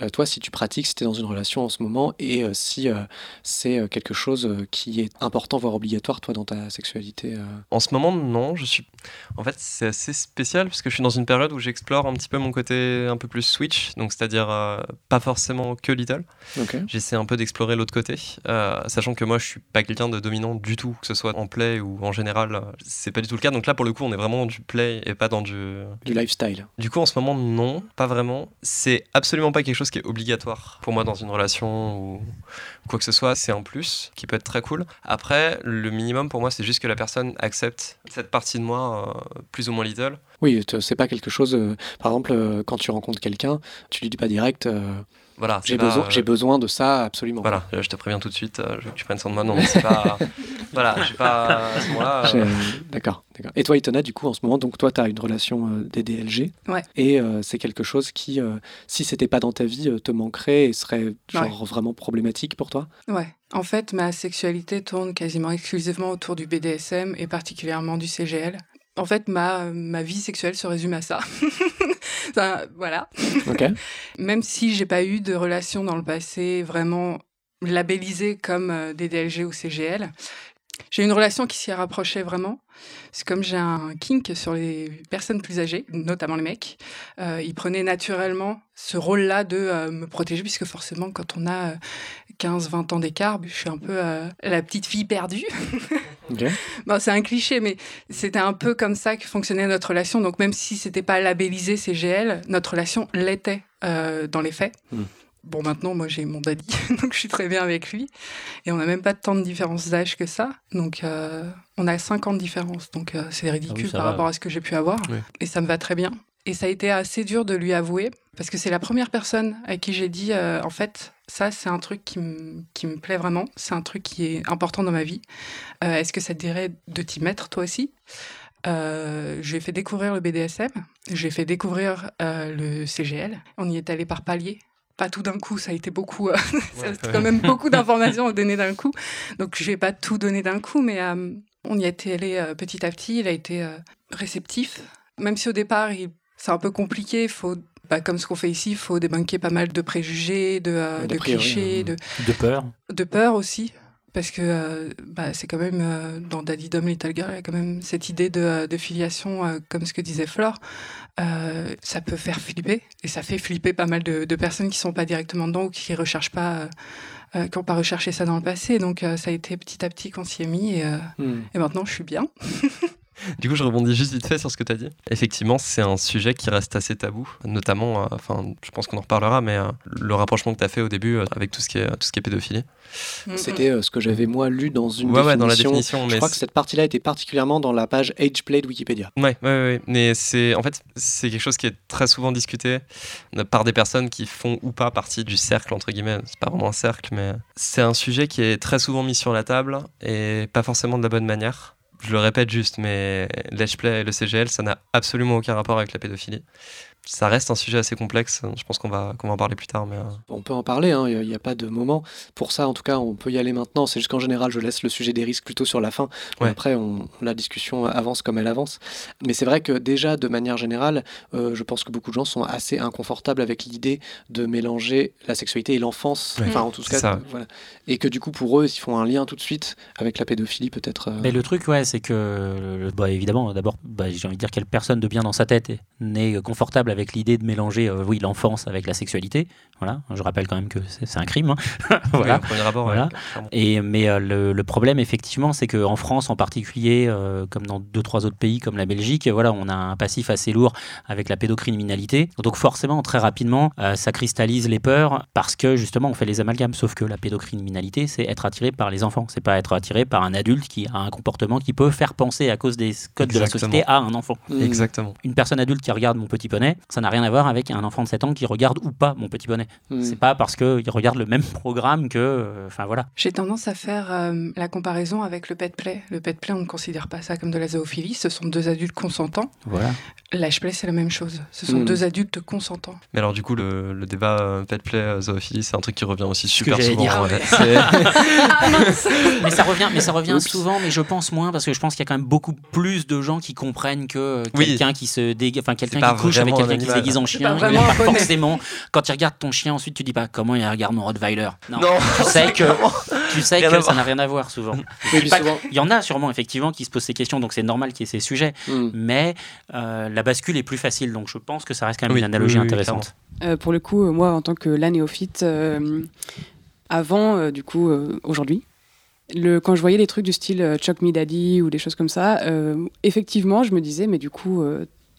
euh, toi, si tu pratiques, si tu es dans une relation en ce moment, et si c'est quelque chose qui est important, voire obligatoire, toi, dans ta sexualité. En ce moment, non. Je suis. En fait, c'est assez spécial parce que je suis dans une période où j'explore un petit peu mon côté un peu plus switch, donc c'est-à-dire pas forcément que little. Ok. J'essaie un peu d'explorer l'autre côté, sachant que moi, je suis pas quelqu'un de dominant du tout, que ce soit en play ou en général, c'est pas du tout le cas. Donc là, pour le coup, on est vraiment dans du play et pas dans du. Du lifestyle. Du coup, en ce moment, non, pas vraiment. C'est absolument pas quelque chose qui est obligatoire pour moi dans une relation ou quoi que ce soit. C'est un plus qui peut être très cool. Après, le minimum pour moi, c'est juste que la personne accepte cette partie de moi euh, plus ou moins little. Oui, c'est pas quelque chose. euh, par exemple, euh, quand tu rencontres quelqu'un, tu lui dis pas direct. Euh, Voilà, j'ai besoin, euh, j'ai besoin de ça absolument. Voilà, euh, je te préviens tout de suite, euh, je veux que tu prennes soin de moi. Non, mais c'est pas. [laughs] voilà, j'ai pas. À ce moment-là. Euh, D'accord, d'accord. Et toi, Itona, du coup, en ce moment, donc toi, tu as une relation euh, DDLG. Ouais. Et euh, c'est quelque chose qui, euh, si c'était pas dans ta vie, euh, te manquerait et serait genre vraiment problématique pour toi? Ouais. En fait, ma sexualité tourne quasiment exclusivement autour du BDSM et particulièrement du CGL. En fait, ma, ma vie sexuelle se résume à ça. [laughs] Ça, voilà. [laughs] Même si j'ai pas eu de relation dans le passé vraiment labellisée comme euh, des DLG ou CGL, j'ai une relation qui s'y rapprochait vraiment. C'est comme j'ai un kink sur les personnes plus âgées, notamment les mecs. Euh, ils prenaient naturellement ce rôle-là de euh, me protéger, puisque forcément, quand on a euh, 15-20 ans d'écart, je suis un peu euh, la petite fille perdue. [laughs] Bon, c'est un cliché, mais c'était un peu comme ça que fonctionnait notre relation. Donc, même si c'était pas labellisé CGL, notre relation l'était euh, dans les faits. Mm. Bon, maintenant, moi, j'ai mon daddy, [laughs] donc je suis très bien avec lui. Et on n'a même pas tant de différence d'âge que ça. Donc, euh, on a 5 ans de différence. Donc, euh, c'est ridicule ça par va. rapport à ce que j'ai pu avoir. Oui. Et ça me va très bien. Et ça a été assez dur de lui avouer, parce que c'est la première personne à qui j'ai dit, euh, en fait, ça, c'est un truc qui me qui me plaît vraiment. C'est un truc qui est important dans ma vie. Est-ce que ça te dirait de t'y mettre, toi aussi? Euh, je lui ai fait découvrir le BDSM, j'ai fait découvrir euh, le CGL. On y est allé par paliers. Pas tout d'un coup, ça a été beaucoup, euh, [laughs] ça a été quand même beaucoup d'informations [laughs] à donner d'un coup. Donc je vais pas tout donner d'un coup, mais euh, on y est allé euh, petit à petit. Il a été euh, réceptif, même si au départ il- c'est un peu compliqué. Faut, bah, comme ce qu'on fait ici, il faut débunker pas mal de préjugés, de, euh, de priori, clichés, hein. de, De peur. de peur aussi. Parce que bah, c'est quand même dans Daddy Dom Little Girl, il y a quand même cette idée de, de filiation, comme ce que disait Flore. ça peut faire flipper et ça fait flipper pas mal de, de personnes qui sont pas directement dedans ou qui recherchent pas euh, qui n'ont pas recherché ça dans le passé. Donc euh, ça a été petit à petit qu'on s'y est mis et, euh, hmm. et maintenant je suis bien. [laughs] Du coup, je rebondis juste vite fait sur ce que tu as dit. Effectivement, c'est un sujet qui reste assez tabou, notamment, euh, enfin, je pense qu'on en reparlera, mais euh, le rapprochement que tu as fait au début euh, avec tout ce qui est, tout ce qui est pédophilie. C'était ce que j'avais moi lu dans une ouais, définition. dans la définition. Je crois que cette partie-là était particulièrement dans la page Age Play de Wikipédia. Ouais, ouais, ouais. Mais c'est, en fait, c'est quelque chose qui est très souvent discuté par des personnes qui font ou pas partie du cercle, entre guillemets. C'est pas vraiment un cercle, mais c'est un sujet qui est très souvent mis sur la table et pas forcément de la bonne manière je le répète juste, mais l'HPlay et le CGL, ça n'a absolument aucun rapport avec la pédophilie ça reste un sujet assez complexe. Je pense qu'on va, qu'on va en parler plus tard. Mais euh. On peut en parler, hein. il n'y a, pas de moment. Pour ça, en tout cas, on peut y aller maintenant. C'est juste qu'en général, je laisse le sujet des risques plutôt sur la fin. Après, on, la discussion avance comme elle avance. Mais c'est vrai que déjà, de manière générale, euh, je pense que beaucoup de gens sont assez inconfortables avec l'idée de mélanger la sexualité et l'enfance. Enfin, en tout cas, voilà. Et que du coup, pour eux, ils font un lien tout de suite avec la pédophilie, peut-être. Euh. Mais le truc, ouais, c'est que, bah, évidemment, d'abord, bah, j'ai envie de dire quelle personne de bien dans sa tête n'est confortable avec l'idée de mélanger euh, oui, l'enfance avec la sexualité. Voilà. Je rappelle quand même que c'est un crime. Hein. [laughs] voilà. voilà. Et, mais euh, le, problème, effectivement, c'est qu'en France en particulier, euh, comme dans deux, trois autres pays comme la Belgique, voilà, on a un passif assez lourd avec la pédocriminalité. Donc forcément, très rapidement, ça cristallise les peurs parce que justement, on fait les amalgames. Sauf que la pédocriminalité, c'est être attiré par les enfants. C'est pas être attiré par un adulte qui a un comportement qui peut faire penser à cause des codes de la société à un enfant. Exactement. Une personne adulte qui regarde mon petit poney, ça n'a rien à voir avec un enfant de 7 ans qui regarde ou pas mon petit bonnet. Hmm. C'est pas parce qu'il regarde le même programme que. Euh, enfin voilà. J'ai tendance à faire euh, la comparaison avec le pet play. Le pet play, on ne considère pas ça comme de la zoophilie. Ce sont deux adultes consentants. Voilà. L'âge play, c'est la même chose. Ce sont hmm. deux adultes consentants. Mais alors, du coup, le, le débat euh, pet play, zoophilie, c'est un truc qui revient aussi super souvent. Dire, [laughs] mais ça revient, mais ça revient souvent, mais je pense moins parce que je pense qu'il y a quand même beaucoup plus de gens qui comprennent que quelqu'un qui se enfin quelqu'un qui couche avec quelqu'un qui se déguise en chien. forcément, quand tu regardes ton chien, ensuite tu dis pas comment il regarde mon Rottweiler? Non, tu sais que, [laughs] tu sais que ça n'a rien à voir souvent. Il y en a sûrement effectivement qui se posent ces questions, donc c'est normal qu'il y ait ces sujets. Hmm. Mais euh, la bascule est plus facile, donc je pense que ça reste quand même une analogie intéressante. Euh, pour le coup, moi en tant que la néophyte, euh, avant, du coup, aujourd'hui, le, quand je voyais des trucs du style Chuck Me Daddy ou des choses comme ça, effectivement, je me disais, mais du coup,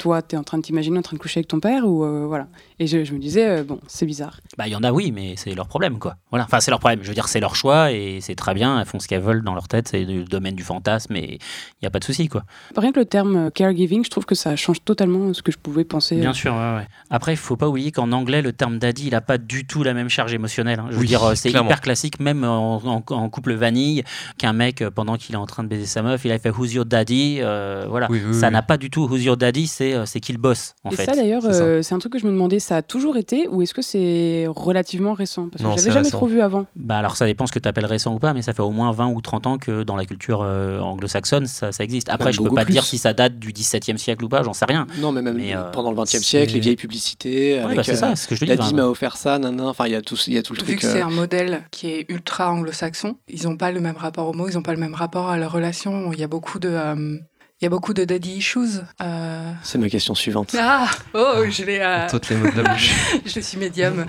toi, tu es en train de t'imaginer en train de coucher avec ton père ou euh, voilà. Et je, me disais, euh, bon, c'est bizarre. Bah, il y en a, oui, mais c'est leur problème, quoi. Voilà. Enfin, c'est leur problème. Je veux dire, c'est leur choix et c'est très bien. Elles font ce qu'elles veulent dans leur tête. C'est le domaine du fantasme et il n'y a pas de souci, quoi. Rien que le terme euh, caregiving, je trouve que ça change totalement ce que je pouvais penser. Bien sûr, ouais, ouais. Après, il faut pas oublier qu'en anglais, le terme daddy, il n'a pas du tout la même charge émotionnelle. Hein. Je veux dire, c'est hyper classique, même en, couple vanille, qu'un mec, pendant qu'il est en train de baiser sa meuf, il a fait Who's your daddy? Voilà. ça n'a pas du tout Who's your daddy, c'est qui qu'il bosse. En et fait. ça d'ailleurs, euh, c'est un truc que je me demandais, ça a toujours été ou est-ce que c'est relativement récent? Parce que j'avais jamais trop vu avant. Bah alors ça dépend ce que tu appelles récent ou pas, mais ça fait au moins 20 ou 30 ans que dans la culture euh, anglo-saxonne ça, ça, existe. Après, je peux pas dire si ça date du 17e siècle ou pas, j'en sais rien. Non, mais même euh, pendant le 20e siècle, les vieilles publicités. Ouais, bah c'est ça, ce que je dis. La dîme m'a offert ça, enfin il y a tout, il y a tout le Vu truc. que c'est un modèle qui est ultra anglo-saxon, ils n'ont pas le même rapport aux mots, ils n'ont pas le même rapport à leur relation. Il y a beaucoup de il y a beaucoup de daddy issues. Euh. C'est ma question suivante. Ah Oh, je l'ai. Euh... Toutes les mots de la bouche. [laughs] je suis médium.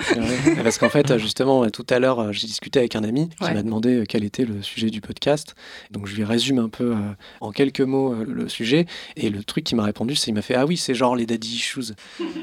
parce qu'en fait, justement, tout à l'heure, j'ai discuté avec un ami qui m'a demandé euh, quel était le sujet du podcast. Donc, je lui résume un peu euh, en quelques mots le sujet. Et le truc qu'il m'a répondu, c'est il m'a fait Ah oui, c'est genre les daddy issues.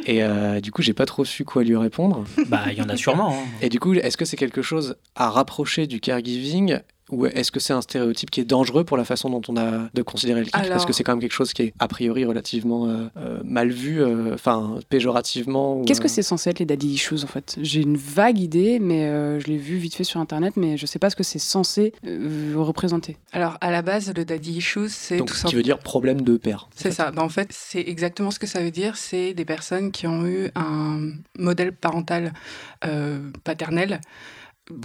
et du coup, j'ai pas trop su quoi lui répondre. Bah, il y en a sûrement. Hein. Et du coup, est-ce que c'est quelque chose à rapprocher du caregiving ou est-ce que c'est un stéréotype qui est dangereux pour la façon dont on a de considérer le kink Parce que c'est quand même quelque chose qui est a priori relativement euh, euh, mal vu, euh, enfin péjorativement. Qu'est-ce que c'est censé être les daddy issues en fait? J'ai une vague idée, mais je l'ai vu vite fait sur internet, mais je sais pas ce que c'est censé représenter. Alors à la base, le daddy issues, c'est tout ça. Qui veut dire problème de père. C'est ça. Bah, en fait, c'est exactement ce que ça veut dire. C'est des personnes qui ont eu un modèle parental paternel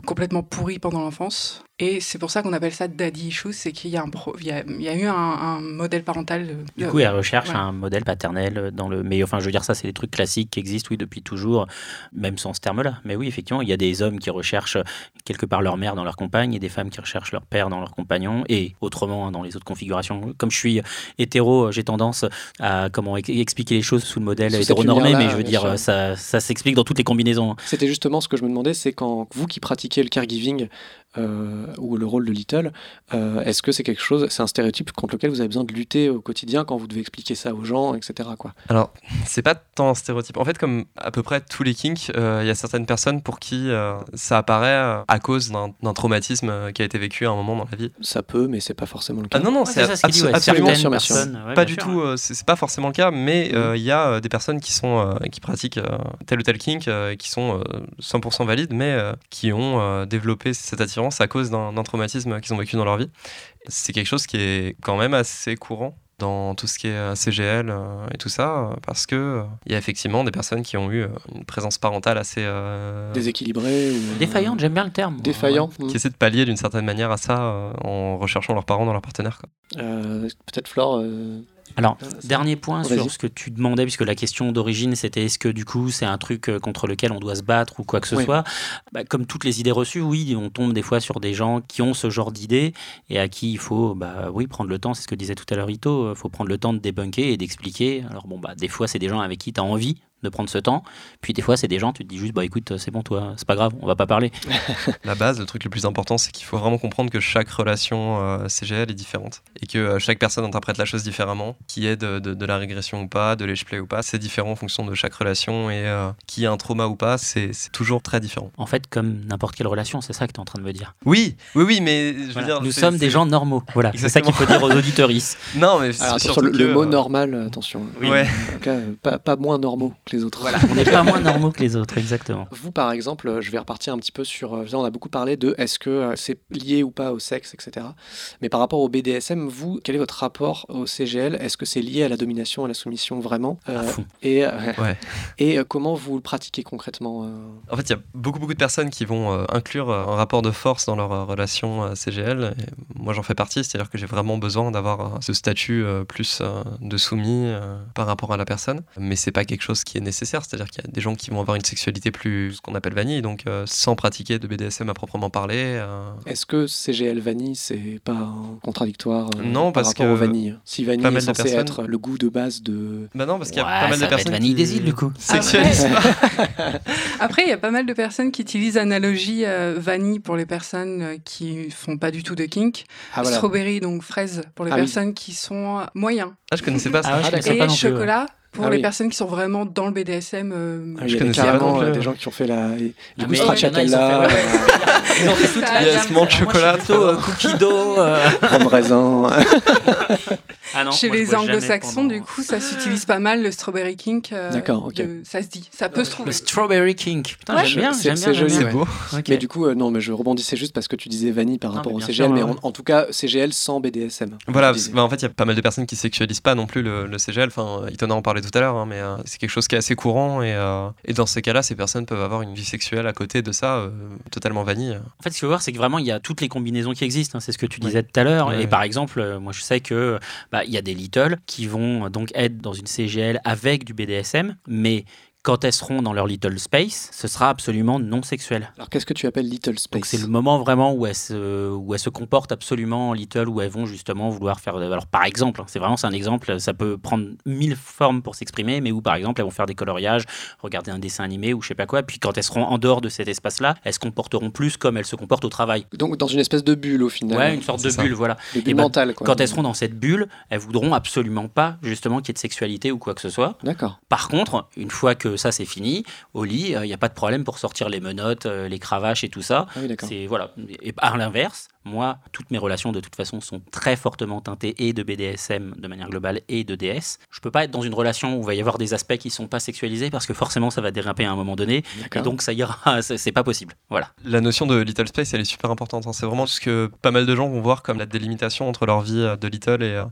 complètement pourri pendant l'enfance Et c'est pour ça qu'on appelle ça daddy issues, c'est qu'il y a, un il y a, il y a eu un, modèle parental. De, du coup, elle recherche un modèle paternel dans le. Mais enfin, je veux dire, ça, c'est des trucs classiques qui existent, oui, depuis toujours, même sans ce terme-là. Mais oui, effectivement, il y a des hommes qui recherchent quelque part leur mère dans leur compagne et des femmes qui recherchent leur père dans leur compagnon et autrement hein, dans les autres configurations. Comme je suis hétéro, j'ai tendance à comment expliquer les choses sous le modèle hétéronormé, mais je veux dire, ça, ça s'explique dans toutes les combinaisons. C'était justement ce que je me demandais, c'est quand vous qui pratiquez le caregiving, euh, ou le rôle de Little, euh, est-ce que c'est quelque chose, c'est un stéréotype contre lequel vous avez besoin de lutter au quotidien quand vous devez expliquer ça aux gens, etc. Quoi? Alors, [laughs] c'est pas tant un stéréotype. En fait, comme à peu près tous les kinks, euh, il y a certaines personnes pour qui ça apparaît à cause d'un traumatisme qui a été vécu à un moment dans la vie. Ça peut, mais c'est pas forcément le cas. Ah non, non, c'est absolument sûr. pas du tout, c'est pas forcément le cas, mais mm. il y a des personnes qui, sont, qui pratiquent tel ou tel kink qui sont 100% valides, mais qui ont développé cette attirance à cause d'un traumatisme qu'ils ont vécu dans leur vie. C'est quelque chose qui est quand même assez courant dans tout ce qui est CGL euh, et tout ça, parce que euh, il y a effectivement des personnes qui ont eu euh, une présence parentale assez déséquilibrée, défaillante. J'aime bien le terme. Défaillant. Qui essaie de pallier d'une certaine manière à ça en recherchant leurs parents dans leurs partenaires. Peut-être Flore. Alors, dernier point sur ce que tu demandais, puisque la question d'origine c'était est-ce que du coup c'est un truc euh, contre lequel on doit se battre ou quoi que ce soit. Bah, comme toutes les idées reçues, oui, on tombe des fois sur des gens qui ont ce genre d'idées et à qui il faut, bah oui, prendre le temps. C'est ce que disait tout à l'heure Ito. Il euh, faut prendre le temps de débunker et d'expliquer. Alors bon, bah des fois c'est des gens avec qui tu as envie de prendre ce temps. Puis des fois, c'est des gens, tu te dis juste, bah écoute, c'est bon, toi, c'est pas grave, on va pas parler. [laughs] la base, le truc le plus important, c'est qu'il faut vraiment comprendre que chaque relation euh, CGL est différente et que euh, chaque personne interprète la chose différemment. Qui est de, de, la régression ou pas, de play ou pas, c'est différent en fonction de chaque relation et euh, qui a un trauma ou pas, c'est toujours très différent. En fait, comme n'importe quelle relation, c'est ça que tu es en train de me dire. Oui, oui, oui, mais je veux dire. Nous sommes des gens normaux. Voilà, c'est ça qu'il faut dire aux auditeurs. [laughs] non, mais sur le, mot normal, attention. Oui. Ouais. En tout cas, pas, pas moins normaux que les autres. Voilà, on n'est pas moins [laughs] normaux que les autres, exactement. Vous, par exemple, je vais repartir un petit peu sur. Euh, on a beaucoup parlé de est-ce que euh, c'est lié ou pas au sexe, etc. Mais par rapport au BDSM, vous, quel est votre rapport au CGL Est-ce que c'est lié à la domination, à la soumission vraiment? Euh, Et, [laughs] et comment vous le pratiquez concrètement En fait, il y a beaucoup, beaucoup de personnes qui vont inclure un rapport de force dans leur relation CGL. moi, j'en fais partie, c'est-à-dire que j'ai vraiment besoin d'avoir ce statut plus de soumis par rapport à la personne. Mais c'est pas quelque chose qui est nécessaire, c'est-à-dire qu'il y a des gens qui vont avoir une sexualité plus, ce qu'on appelle vanille, donc euh, sans pratiquer de BDSM à proprement parler. Euh. Est-ce que CGL vanille, c'est pas contradictoire euh, Non, par parce rapport que au vanille Si vanille est censé être le goût de base de. Bah non, parce qu'il y a pas mal de personnes. vanille des îles, du coup. Sexualisent [laughs] Après, il y a pas mal de personnes qui utilisent analogie vanille pour les personnes qui font pas du tout de kink. Ah, Strawberry, donc fraise, pour les ah personnes qui sont moyens. Ah, je connaissais pas ça. Ah, et chocolat pour ah les personnes qui sont vraiment dans le BDSM. Euh, ah, je connais carrément euh, des gens qui ont fait la. Du ah, coup, stracciatella. Ils ont fait toute la. Yes, de chocolat. Euh, cookie dough. Rhum raisin. [laughs] Ah Chez les anglo-saxons, du coup, ça s'utilise pas mal le strawberry kink. D'accord, ok. ça se dit, ça peut se trouver. Le strawberry kink. Putain, j'aime bien. C'est joli, c'est beau. Mais du coup, non, mais je rebondissais juste parce que tu disais vanille par rapport au CGL, mais en tout cas, CGL sans BDSM. Voilà, bah, en fait, il y a pas mal de personnes qui sexualisent pas non plus le CGL. Enfin, Itona en parlait tout à l'heure, hein, mais euh, c'est quelque chose qui est assez courant. Et, euh, et dans ces cas-là, ces personnes peuvent avoir une vie sexuelle à côté de ça, euh, totalement vanille. En fait, ce qu'il faut voir, c'est que vraiment, il y a toutes les combinaisons qui existent. Hein, c'est ce que tu disais tout à l'heure. et par exemple, moi, je sais que bah, il y a des little qui vont donc être dans une CGL avec du BDSM, mais quand elles seront dans leur little space, ce sera absolument non sexuel. Alors qu'est-ce que tu appelles little space C'est le moment vraiment où elles, se, où elles se comportent absolument little, où elles vont justement vouloir faire... Alors par exemple, hein, c'est vraiment c'est un exemple, ça peut prendre mille formes pour s'exprimer, mais où par exemple elles vont faire des coloriages, regarder un dessin animé ou je sais pas quoi, puis quand elles seront en dehors de cet espace-là, elles se comporteront plus comme elles se comportent au travail. Donc dans une espèce de bulle au final. Ouais, une sorte de bulle, voilà. De bulle ben, mentale, Quand elles seront dans cette bulle, elles voudront absolument pas justement qu'il y ait de sexualité ou quoi que ce soit. D'accord. Par contre, une fois que ça c'est fini, au lit, il euh, n'y a pas de problème pour sortir les menottes, euh, les cravaches et tout ça. Ah c'est voilà. Et à l'inverse, moi, toutes mes relations de toute façon sont très fortement teintées et de BDSM de manière globale et de DS. Je peux pas être dans une relation où il va y avoir des aspects qui sont pas sexualisés parce que forcément ça va dérimper à un moment donné et donc ça ira, [laughs] c'est pas possible. Voilà. La notion de little space, elle est super importante. Hein. C'est vraiment ce que pas mal de gens vont voir comme la délimitation entre leur vie euh, de little et euh,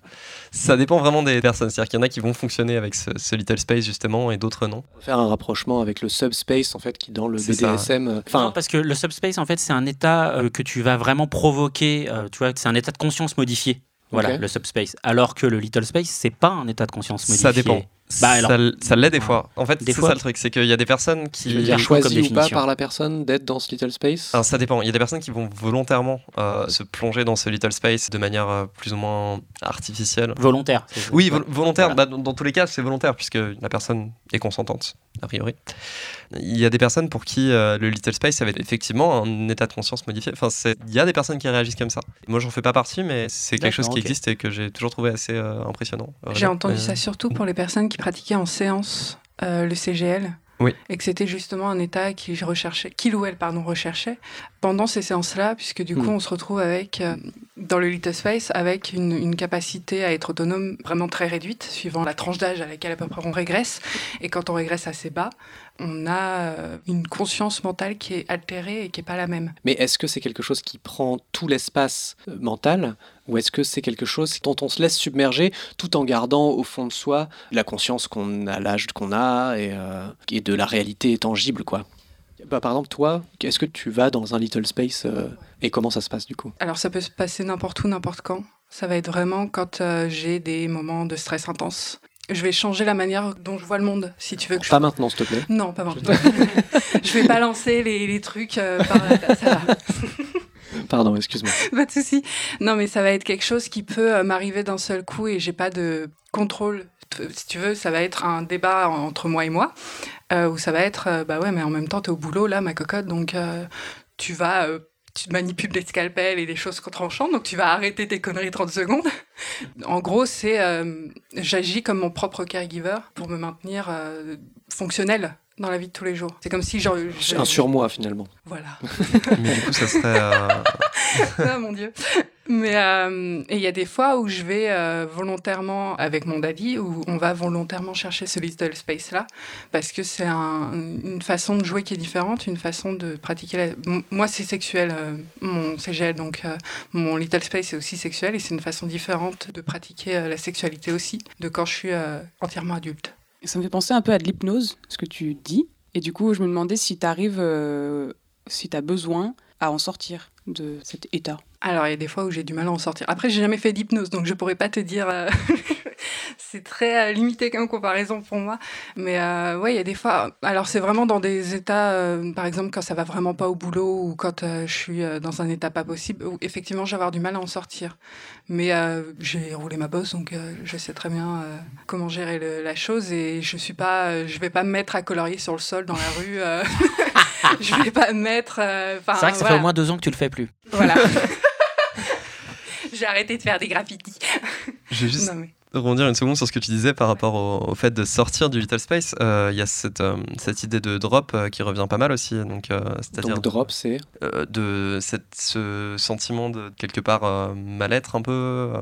ça dépend vraiment des personnes. C'est-à-dire qu'il y en a qui vont fonctionner avec ce, little space justement et d'autres non. Faire un rapprochement avec le subspace en fait qui dans le BDSM. Euh, enfin parce que le subspace en fait c'est un état que tu vas vraiment provoquer provoquer, euh, tu vois, c'est un état de conscience modifié. Voilà, le subspace. Alors que le little space, c'est pas un état de conscience modifié. Ça dépend. Bah, alors- ça l'est des fois. En fait, c'est ça le truc, c'est qu'il y a des personnes qui. veux dire Comme- comme choisi ou pas par la personne d'être dans ce little space? Alors, ça dépend. Il y a des personnes qui vont volontairement euh, se plonger dans ce little space de manière euh, plus ou moins artificielle. Volontaire. Oui, volontaire. Voilà. Bah, dans, dans tous les cas, c'est volontaire puisque la personne est consentante, a priori. Il y a des personnes pour qui euh, le little space avait effectivement un état de conscience modifié. Enfin, il y a des personnes qui réagissent comme ça. Moi, j'en fais pas partie, mais c'est quelque chose qui existe et que j'ai toujours trouvé assez euh, impressionnant. J'ai entendu Euh, ça surtout pour les personnes qui pratiquaient en séance euh, le CGL. Oui. Et que c'était justement un état qu'il recherchait, qu'il ou elle pardon recherchait pendant ces séances-là, puisque du coup Mm. on se retrouve avec euh, dans le little space avec une, une capacité à être autonome vraiment très réduite, suivant la tranche d'âge à laquelle à peu près on régresse. Et quand on régresse assez bas, on a euh, une conscience mentale qui est altérée et qui est pas la même. Mais est-ce que c'est quelque chose qui prend tout l'espace mental ou est-ce que c'est quelque chose dont on se laisse submerger tout en gardant au fond de soi la conscience qu'on a, l'âge qu'on a et, euh, et de la réalité tangible quoi? Bah, Par exemple, toi, est-ce que tu vas dans un little space euh, et comment ça se passe du coup? Alors ça peut se passer n'importe où, n'importe quand. Ça va être vraiment quand euh, j'ai des moments de stress intense. Je vais changer la manière dont je vois le monde, si tu veux que je... Pas maintenant, s'il te plaît. Non, pas maintenant. [laughs] [laughs] je vais balancer les, les trucs euh, par la... Ça va. [laughs] Pardon, excuse-moi. [laughs] pas de souci. Non, mais ça va être quelque chose qui peut euh, m'arriver d'un seul coup et j'ai pas de contrôle. Euh, Si tu veux, ça va être un débat en- entre moi et moi, euh, où ça va être, euh, bah ouais, mais en même temps, t'es au boulot là, ma cocotte, donc tu vas, tu manipules des scalpels et des choses tranchantes, donc tu vas arrêter tes conneries 30 secondes. en gros, c'est, j'agis comme mon propre caregiver pour me maintenir fonctionnel dans la vie de tous les jours. C'est comme si genre, je- Un surmoi finalement. Voilà. [laughs] Mais du coup, ça serait. euh, [laughs] ah mon dieu. Mais euh, et il y a des fois où je vais euh, volontairement avec mon daddy, où on va volontairement chercher ce little space là, parce que c'est un- une façon de jouer qui est différente, une façon de pratiquer. La... Moi, c'est sexuel, euh, mon CGL, donc euh, mon little space est aussi sexuel et c'est une façon différente de pratiquer euh, la sexualité aussi, de quand je suis euh, entièrement adulte. Ça me fait penser un peu à de l'hypnose, ce que tu dis. Et du coup, je me demandais si tu arrives, si tu as besoin à en sortir de cet état. Alors, il y a des fois où j'ai du mal à en sortir. Après, j'ai jamais fait d'hypnose, donc je pourrais pas te dire. euh, [laughs] c'est très euh, limité comme comparaison pour moi. Mais euh, ouais, il y a des fois. Alors, c'est vraiment dans des états, euh, par exemple, quand ça va vraiment pas au boulot ou quand je suis dans un état pas possible, où effectivement, je vais avoir du mal à en sortir. Mais j'ai roulé ma bosse, donc je sais très bien comment gérer la chose et je suis pas, je vais pas me mettre à colorier sur le sol dans la rue. [laughs] [laughs] je vais pas me mettre. euh, C'est vrai que ça voilà. fait au moins deux ans que tu le fais plus. Voilà. [laughs] [laughs] J'ai arrêté de faire des graffitis. Je vais juste Non, mais- rebondir une seconde sur ce que tu disais par rapport au, au fait de sortir du Little Space. Euh, Il y a cette, euh, cette idée de drop euh, qui revient pas mal aussi. Donc, euh, c'est-à-dire Donc drop, c'est euh, de cette, ce sentiment de quelque part euh, mal-être un peu.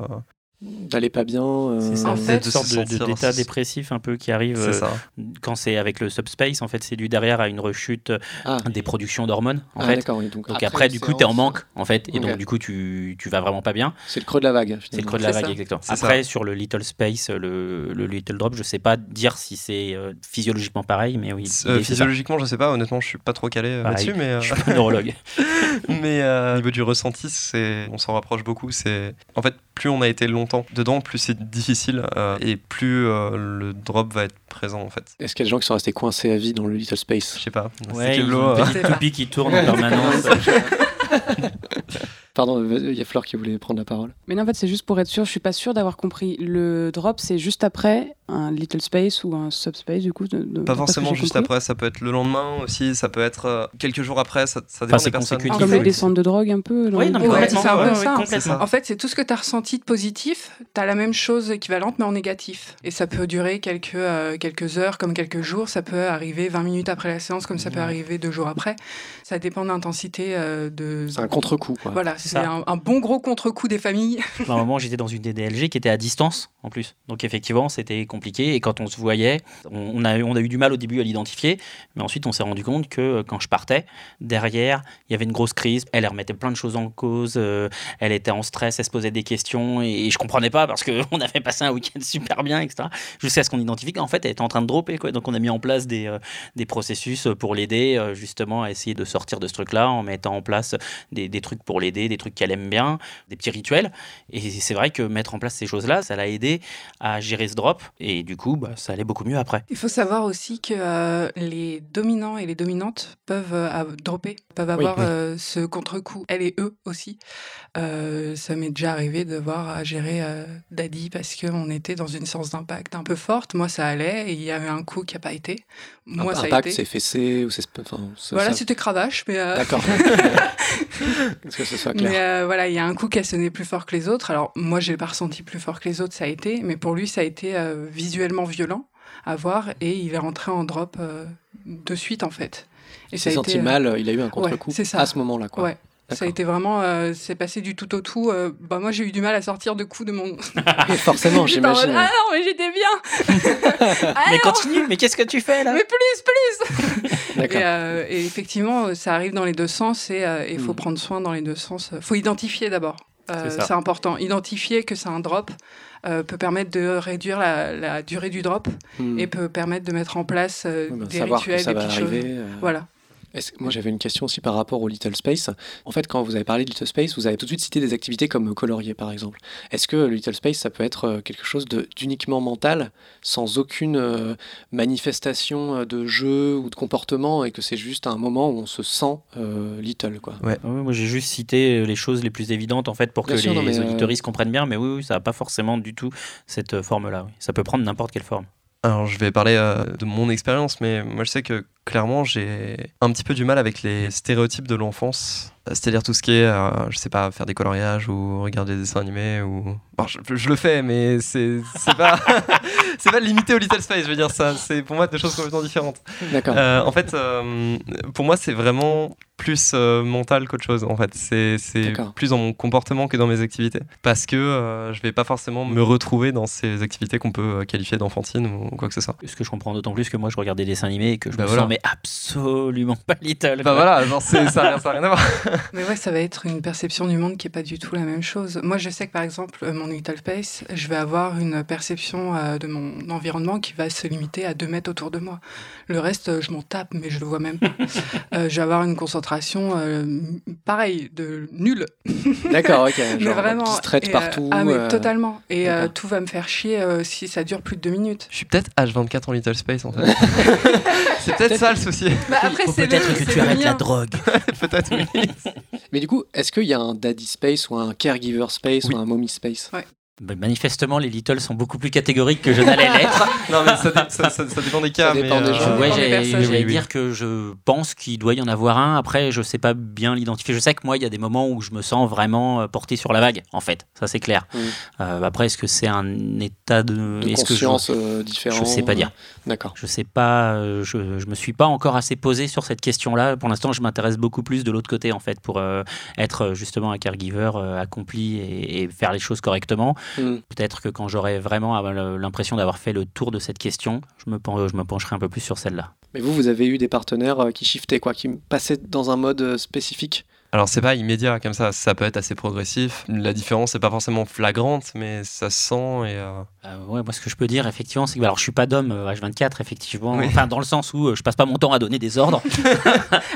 Euh, d'aller pas bien. euh, C'est ça, En fait, une de sorte d'état dépressif un peu qui arrive c'est euh, quand c'est avec le subspace. En fait, c'est dû derrière à une rechute Ah, des productions d'hormones. En ah, fait. oui, donc, Donc après, du coup, tu es en manque, en fait, et donc du coup, tu, tu vas vraiment pas bien. C'est le creux de la vague. C'est le creux de la C'est vague, ça. exactement. C'est Après, sur le Little Space, le, le Little Drop, je sais pas dire si c'est euh, physiologiquement pareil, mais oui. Euh, physiologiquement, je sais pas, honnêtement, je suis pas trop calé euh, Pareil. là-dessus, mais, euh, [laughs] Je suis pas neurologue. [laughs] mais euh, au niveau du ressenti, c'est, on s'en rapproche beaucoup. C'est, en fait, plus on a été longtemps dedans, plus c'est difficile euh, et plus euh, le drop va être présent en fait. Est-ce qu'il y a des gens qui sont restés coincés à vie dans le Little Space? Je sais pas. Ouais, c'est euh, une [laughs] toupie qui tourne en permanence. [laughs] Pardon, il y a Flore qui voulait prendre la parole. Mais non, en fait, c'est juste pour être sûr, je suis pas sûre d'avoir compris. Le drop, c'est juste après un little space ou un subspace, du coup de- de- Pas forcément juste compris. après, ça peut être le lendemain aussi, ça peut être euh, quelques jours après, ça, ça dépend Enfin, c'est des personnes. Comme En les fait- descentes de drogue un peu. Oui, non, mais Ouais, complètement. c'est un peu ouais, ouais, ça. complètement. En fait, c'est tout ce que tu as ressenti de positif, tu as la même chose équivalente, mais en négatif. Et ça peut durer quelques, euh, quelques heures, comme quelques jours. Ça peut arriver 20 minutes après la séance, comme ça peut arriver deux jours après. Ça dépend de l'intensité euh, de. C'est un contre-coup. Voilà, C'est un, un bon gros contre-coup des familles. À un moment, j'étais dans une DDLG qui était à distance en plus. Donc effectivement, c'était Et quand on se voyait, on a, on a eu du mal au début à l'identifier, mais ensuite on s'est rendu compte que euh, quand je partais, derrière, il y avait une grosse crise. Elle remettait plein de choses en cause, euh, elle était en stress, elle se posait des questions, et, je comprenais pas parce qu'on [laughs] avait passé un week-end super bien, etc. Jusqu'à ce qu'on identifie qu'en fait, elle était en train de dropper. Quoi. Donc on a mis en place des, euh, des processus pour l'aider justement à essayer de sortir de ce truc-là en mettant en place des, des trucs pour l'aider, des trucs qu'elle aime bien, des petits rituels. Et c'est vrai que mettre en place ces choses-là, ça l'a aidé à gérer ce drop. Et du coup, bah, ça allait beaucoup mieux après. Il faut savoir aussi que euh, les dominants et les dominantes peuvent euh, dropper, peuvent avoir euh, ce contre-coup. Elle et eux aussi. ça m'est déjà arrivé de voir à gérer Daddy parce qu'on était dans une séance d'impact un peu forte. Moi, ça allait et il y avait un coup qui n'a pas été. Moi, ça impact, c'est fessé ou c'est. Enfin, voilà, c'était cravache. Mais D'accord. [laughs] [laughs] que ce soit clair. Mais voilà, il y a un coup qui a sonné plus fort que les autres. Alors, moi, j'ai pas ressenti plus fort que les autres, ça a été. Mais pour lui, ça a été visuellement violent à voir et il est rentré en drop euh, de suite en fait. Et il s'est senti euh, mal, il a eu un contre-coup à ce moment-là. Quoi. Ouais. Ça a été vraiment, euh, c'est passé du tout au tout. bah moi j'ai eu du mal à sortir de coups de mon. [laughs] forcément, [laughs] j'imagine. Ah non, mais j'étais bien. ah [laughs] mais continue, mais qu'est-ce que tu fais là? Mais plus, plus. D'accord. Et, effectivement, ça arrive dans les deux sens et il faut hmm. prendre soin dans les deux sens. Il faut identifier d'abord. C'est important. Identifier que c'est un drop. Euh, peut permettre de réduire la, durée du drop hmm. et peut permettre de mettre en place euh, ben, des rituels, des petites choses. Euh. Voilà moi, j'avais une question aussi par rapport au Little Space? En fait, quand vous avez parlé de Little Space, vous avez tout de suite cité des activités comme colorier, par exemple. Est-ce que Little Space, ça peut être euh, quelque chose d'uniquement mental, sans aucune euh, manifestation euh, de jeu ou de comportement, et que c'est juste un moment où on se sent Little, quoi? Ouais. moi, j'ai juste cité les choses les plus évidentes, en fait, pour que les, auditoristes comprennent bien, mais oui, oui ça n'a pas forcément du tout cette forme-là. Ça peut prendre n'importe quelle forme. Alors, je vais parler de mon expérience, mais moi, je sais que clairement, j'ai un petit peu du mal avec les stéréotypes de l'enfance. C'est-à-dire tout ce qui est, euh, je sais pas, faire des coloriages ou regarder des dessins animés ou. je, le fais, mais c'est pas [laughs] c'est pas limité au Little Space. Je veux dire ça, c'est pour moi deux choses complètement différentes. D'accord. Euh, en fait, euh, pour moi, c'est vraiment plus mental qu'autre chose. En fait, c'est plus dans mon comportement que dans mes activités, parce que je vais pas forcément me retrouver dans ces activités qu'on peut qualifier d'enfantine ou quoi que ce soit. Ce que je comprends d'autant plus que moi, je regarde des dessins animés et que je bah me sens mais absolument pas Little. Bah voilà, ça n'a rien à voir. [laughs] Mais ouais, ça va être une perception du monde qui est pas du tout la même chose. Moi, je sais que par exemple, euh, mon Little Space, je vais avoir une perception euh, de mon environnement qui va se limiter à deux mètres autour de moi. Le reste, euh, je m'en tape, mais je le vois même pas. [laughs] je vais avoir une concentration, pareil, de nul. [laughs] D'accord, ok. Genre, mais vraiment. Qui se traite partout. ah, mais totalement. Et tout va me faire chier si ça dure plus de deux minutes. Je suis peut-être H24 en Little Space, en fait. [laughs] [laughs] c'est peut-être ça le souci. Bah, après, peut-être que tu arrêtes la drogue. peut-être, oui. Mais du coup, est-ce qu'il y a un daddy space ou un caregiver space ou un mommy space? Ouais. Bah, manifestement, les Little sont beaucoup plus catégoriques que je n'allais [laughs] l'être. non, mais ça, ça, dépend des cas. Dépend des gens. Ouais, j'allais dire que je pense qu'il doit y en avoir un. Après, je ne sais pas bien l'identifier. Je sais que moi, il y a des moments où je me sens vraiment euh, porté sur la vague, en fait. Ça, c'est clair. Euh, après, est-ce que c'est un état de, de conscience que je... Euh, différent Je ne sais pas dire. D'accord. Je sais pas. Je ne me suis pas encore assez posé sur cette question-là. Pour l'instant, je m'intéresse beaucoup plus de l'autre côté, en fait, pour être justement un caregiver accompli et, et, faire les choses correctement. Hmm. Peut-être que quand j'aurai vraiment l'impression d'avoir fait le tour de cette question, je me, je me pencherai un peu plus sur celle-là. Mais vous, vous avez eu des partenaires euh, qui shiftaient, quoi, qui passaient dans un mode euh, spécifique? Alors c'est pas immédiat comme ça, ça peut être assez progressif. La différence n'est pas forcément flagrante, mais ça se sent et. Euh, ouais, moi ce que je peux dire effectivement, c'est que alors je suis pas d'homme H24 effectivement, enfin dans le sens où je passe pas mon temps à donner des ordres. [laughs]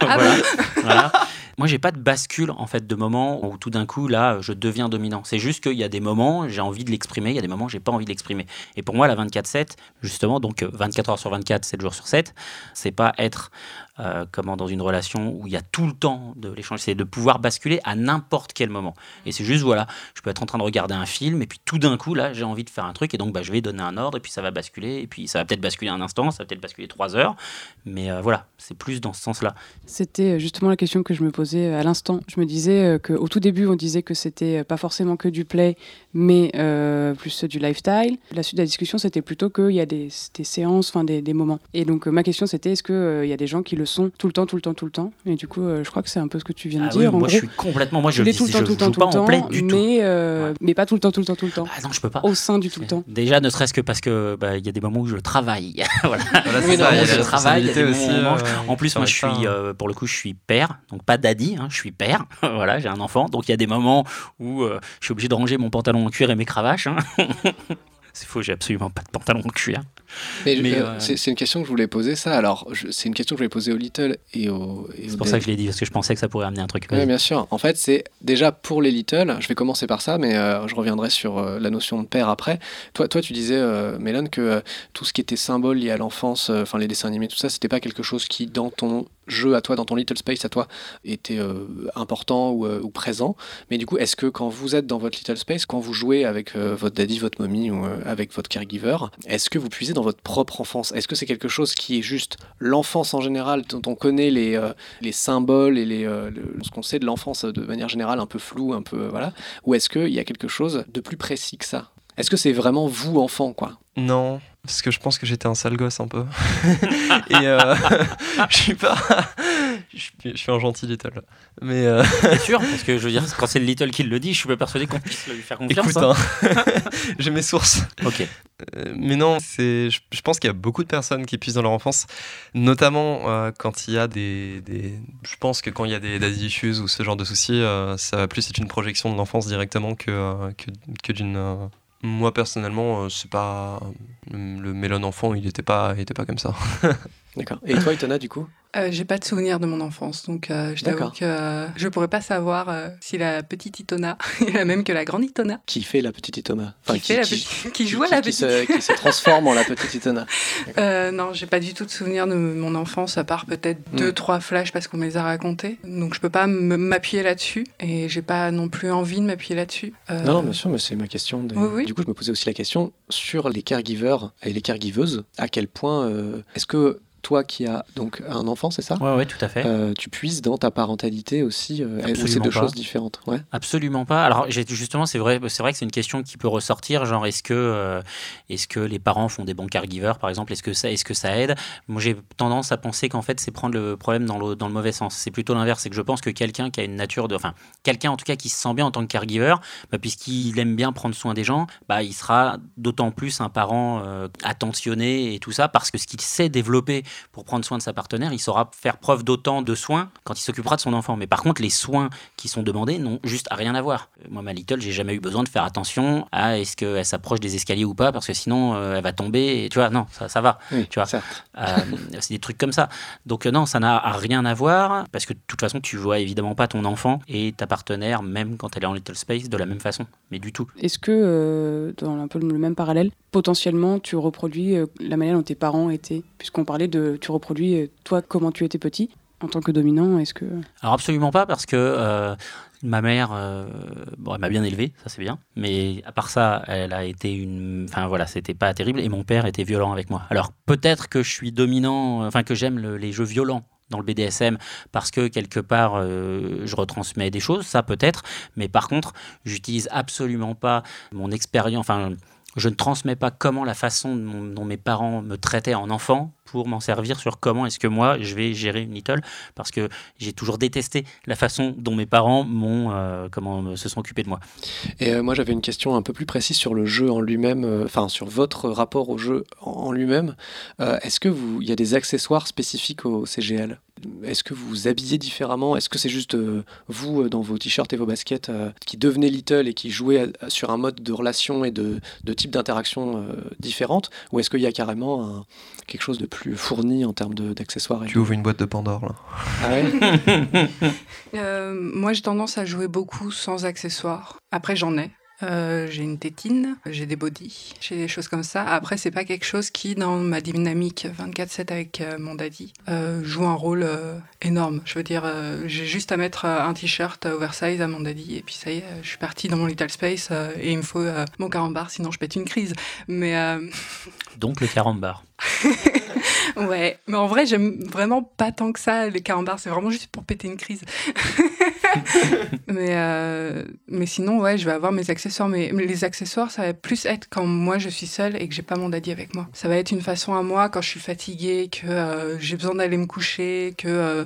Ah voilà. voilà. Moi, j'ai pas de bascule en fait de moment où tout d'un coup là, je deviens dominant. C'est juste qu'il y a des moments, j'ai envie de l'exprimer, il y a des moments, j'ai pas envie de l'exprimer. Et pour moi, la 24/7, justement, donc 24 heures sur 24, 7 jours sur 7, c'est pas être euh, comment dans une relation où il y a tout le temps de l'échange, c'est de pouvoir basculer à n'importe quel moment. Et c'est juste, voilà, je peux être en train de regarder un film, et puis tout d'un coup, là, j'ai envie de faire un truc, et donc bah, je vais donner un ordre, et puis ça va basculer, et puis ça va peut-être basculer un instant, ça va peut-être basculer trois heures, mais euh, voilà, c'est plus dans ce sens-là. C'était euh, justement la question que je me posais à l'instant. Je me disais qu'au tout début, on disait que c'était pas forcément que du play, mais plus du lifestyle. La suite de la discussion, c'était plutôt qu'il y a des, séances, enfin des, des, moments. Et donc ma question, c'était est-ce qu'il y a des gens qui le le sont tout le temps, tout le temps, tout le temps. Et du coup, je crois que c'est un peu ce que tu viens de Ah dire. oui, en moi, gros, je suis complètement. Moi, je le tout le temps, je tout le temps, tout pas le en temps, play du tout. mais, euh, Ouais. mais pas tout le temps, tout le temps, tout le temps. Ah non, je peux pas. Au sein du tout le temps. Déjà, ne serait-ce que parce que bah, il y a des moments où je travaille. voilà. Voilà, Oui, non, ça, je travaille, aussi. euh, En plus, moi, je suis, euh, pour le coup, je suis père, donc pas daddy, hein, je suis père. voilà, j'ai un enfant, donc il y a des moments où euh, je suis obligé de ranger mon pantalon en cuir et mes cravaches. hein. C'est faux, j'ai absolument pas de pantalon en cuir. Mais, Mais, euh, euh, c'est une question que je voulais poser ça. Alors, c'est une question que je voulais poser au Little et au. C'est pour ça que je l'ai dit, parce que je pensais que ça pourrait amener un truc. Oui, bien sûr. En fait, c'est déjà pour les Little, je vais commencer par ça, mais euh, je reviendrai sur euh, la notion de père après. Toi, toi tu disais, euh, Mélan, que tout ce qui était symbole lié à l'enfance, enfin les dessins animés, tout ça, c'était pas quelque chose qui, dans ton jeu à toi, dans ton Little Space à toi, était euh, important ou, euh, ou présent. Mais du coup, est-ce que quand vous êtes dans votre Little Space, quand vous jouez avec euh, votre daddy, votre mommy ou avec votre caregiver, est-ce que vous puisez dans votre propre enfance? Est-ce que c'est quelque chose qui est juste l'enfance en général, dont on connaît les, les symboles et les, le- ce qu'on sait de l'enfance de manière générale, un peu flou, un peu voilà, ou est-ce qu'il y a quelque chose de plus précis que ça? Est-ce que c'est vraiment vous enfant quoi? Non, parce que je pense que j'étais un sale gosse un peu. [laughs] Et euh, [laughs] je suis pas. [laughs] Je suis, un gentil little. Mais euh, C'est sûr, parce que je veux dire, quand c'est le Little qui le dit, je suis pas persuadé qu'on puisse lui faire confiance. écoute, hein. hein, j'ai mes sources. Ok. Euh, mais non, c'est, je, pense qu'il y a beaucoup de personnes qui puissent dans leur enfance, notamment euh, quand il y a des, des- Je pense que quand il y a des daddy issues ou ce genre de soucis, euh, ça va plus être une projection de l'enfance directement que, que, que d'une. Euh, Moi personnellement, euh, c'est pas. Le, le mélon enfant, il était pas, il était pas comme ça. [laughs] D'accord. Et toi, Itona, du coup? Euh, J'ai pas de souvenir de mon enfance, donc euh, je t'avoue que euh, je pourrais pas savoir euh, si la petite Itona [laughs] est la même que la grande Itona. Qui fait la petite Itona? Qui, fait la petite- [laughs] qui joue à la petite. se, qui se transforme en la petite Itona. Euh, non, j'ai pas du tout de souvenir de mon enfance, à part peut-être Mm. deux, trois flashs parce qu'on me les a racontés. Donc je peux pas m'appuyer là-dessus et j'ai pas non plus envie de m'appuyer là-dessus. Euh, Non, non, bien sûr, mais c'est ma question. de- Oui, oui. Du coup, je me posais aussi la question sur les caregivers et les caregiveuses. À quel point euh, est-ce que toi qui as donc un enfant, c'est ça? Ouais, ouais, tout à fait. Euh, tu puisses dans ta parentalité aussi euh, c'est deux pas. choses différentes ouais Absolument pas. Alors justement, c'est vrai, c'est vrai que c'est une question qui peut ressortir. Genre, est-ce que, euh, est-ce que les parents font des bons caregivers, par exemple? Est-ce que ça, est-ce que ça aide? Moi, j'ai tendance à penser qu'en fait, c'est prendre le problème dans le, dans le mauvais sens. C'est plutôt l'inverse. C'est que je pense que quelqu'un qui a une nature de, enfin, quelqu'un en tout cas qui se sent bien en tant que caregiver, bah, puisqu'il aime bien prendre soin des gens, bah, il sera d'autant plus un parent euh, attentionné et tout ça, parce que ce qu'il sait développer pour prendre soin de sa partenaire, il saura faire preuve d'autant de soins quand il s'occupera de son enfant. Mais par contre, les soins qui sont demandés n'ont juste rien à voir. Moi, ma Little, j'ai jamais eu besoin de faire attention à est-ce qu'elle s'approche des escaliers ou pas, parce que sinon, euh, elle va tomber. Et tu vois, non, ça, ça va. oui Tu vois. Euh, c'est des trucs comme ça. Donc euh, non, ça n'a rien à voir, parce que de toute façon, tu vois évidemment pas ton enfant et ta partenaire, même quand elle est en Little Space, de la même façon. Mais du tout. Est-ce que, euh, dans un peu le même parallèle, potentiellement tu reproduis euh, la manière dont tes parents étaient Puisqu'on parlait de. Tu reproduis, euh, toi, comment tu étais petit en tant que dominant Est-ce que. Alors absolument pas parce que euh, ma mère, bon, elle m'a bien élevé, ça c'est bien, mais à part ça, elle a été une, enfin voilà, c'était pas terrible et mon père était violent avec moi. Alors peut-être que je suis dominant, enfin que j'aime le- les jeux violents dans le BDSM parce que quelque part je retransmets des choses, ça peut-être, mais par contre j'utilise absolument pas mon expérience, enfin je ne transmets pas comment la façon dont, mes parents me traitaient en enfant pour m'en servir sur comment est-ce que moi je vais gérer une little parce que j'ai toujours détesté la façon dont mes parents m'ont euh, comment se sont occupés de moi. Et euh, moi, j'avais une question un peu plus précise sur le jeu en lui-même, euh, enfin sur votre rapport au jeu en, lui-même. Euh, Est-ce que vous, il y a des accessoires spécifiques au CGL Est-ce que vous vous habillez différemment? Est-ce que c'est juste euh, vous euh, dans vos t-shirts et vos baskets euh, qui devenez Little et qui jouez sur un mode de relation et de, de type d'interaction euh, différente? Ou est-ce qu'il y a carrément quelque chose de fourni en termes de- d'accessoires et Tu ouvres une boîte de Pandore là. Ah ouais [laughs] Euh, moi, j'ai tendance à jouer beaucoup sans accessoires. Après, j'en ai. Euh, j'ai une tétine, j'ai des bodys, j'ai des choses comme ça. Après, c'est pas quelque chose qui, dans ma dynamique 24-7 avec euh, mon daddy, euh, joue un rôle euh, énorme. Je veux dire, j'ai juste à mettre un t-shirt oversize à mon daddy et puis ça y est, je suis partie dans mon little space et il me faut mon carambar, sinon je pète une crise. Mais Donc le carambar. [laughs] ouais, mais en vrai, j'aime vraiment pas tant que ça les carambars. C'est vraiment juste pour péter une crise. [laughs] mais, euh, mais sinon, ouais, je vais avoir mes accessoires. Mais les accessoires, ça va plus être quand moi je suis seule et que j'ai pas mon daddy avec moi. Ça va être une façon à moi quand je suis fatiguée, que euh, j'ai besoin d'aller me coucher, que euh,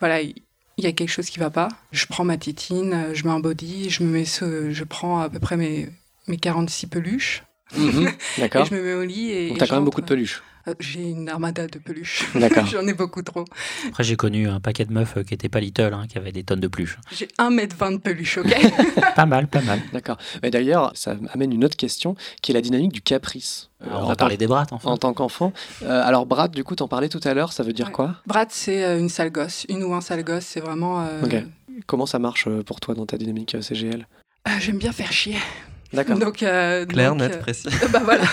voilà, il y a quelque chose qui va pas. Je prends ma titine, je mets un body, je me mets ce, je prends à peu près mes, mes 46 peluches. Mhm, [laughs] D'accord. Et je me mets au lit et. Donc t'as quand même beaucoup de peluches. Euh, J'ai une armada de peluches. [laughs] D'accord. J'en ai beaucoup trop. Après, j'ai connu un paquet de meufs euh, qui étaient pas little, hein, qui avaient des tonnes de peluches. J'ai 1m20 de peluches, ok? [laughs] Pas mal, pas mal. D'accord. Mais d'ailleurs, ça amène une autre question qui est la dynamique du caprice. Euh, Alors, on va parler des brattes, enfin. En tant qu'enfant. Euh, alors, Brad, du coup, t'en parlais tout à l'heure, ça veut dire Ouais. quoi? Brad, c'est une sale gosse. Une ou un sale gosse, c'est vraiment. euh, Ok. Comment ça marche pour toi dans ta dynamique CGL euh, J'aime bien faire chier. D'accord. Donc, euh, Clair, donc, net, euh, précis. [laughs] bah voilà.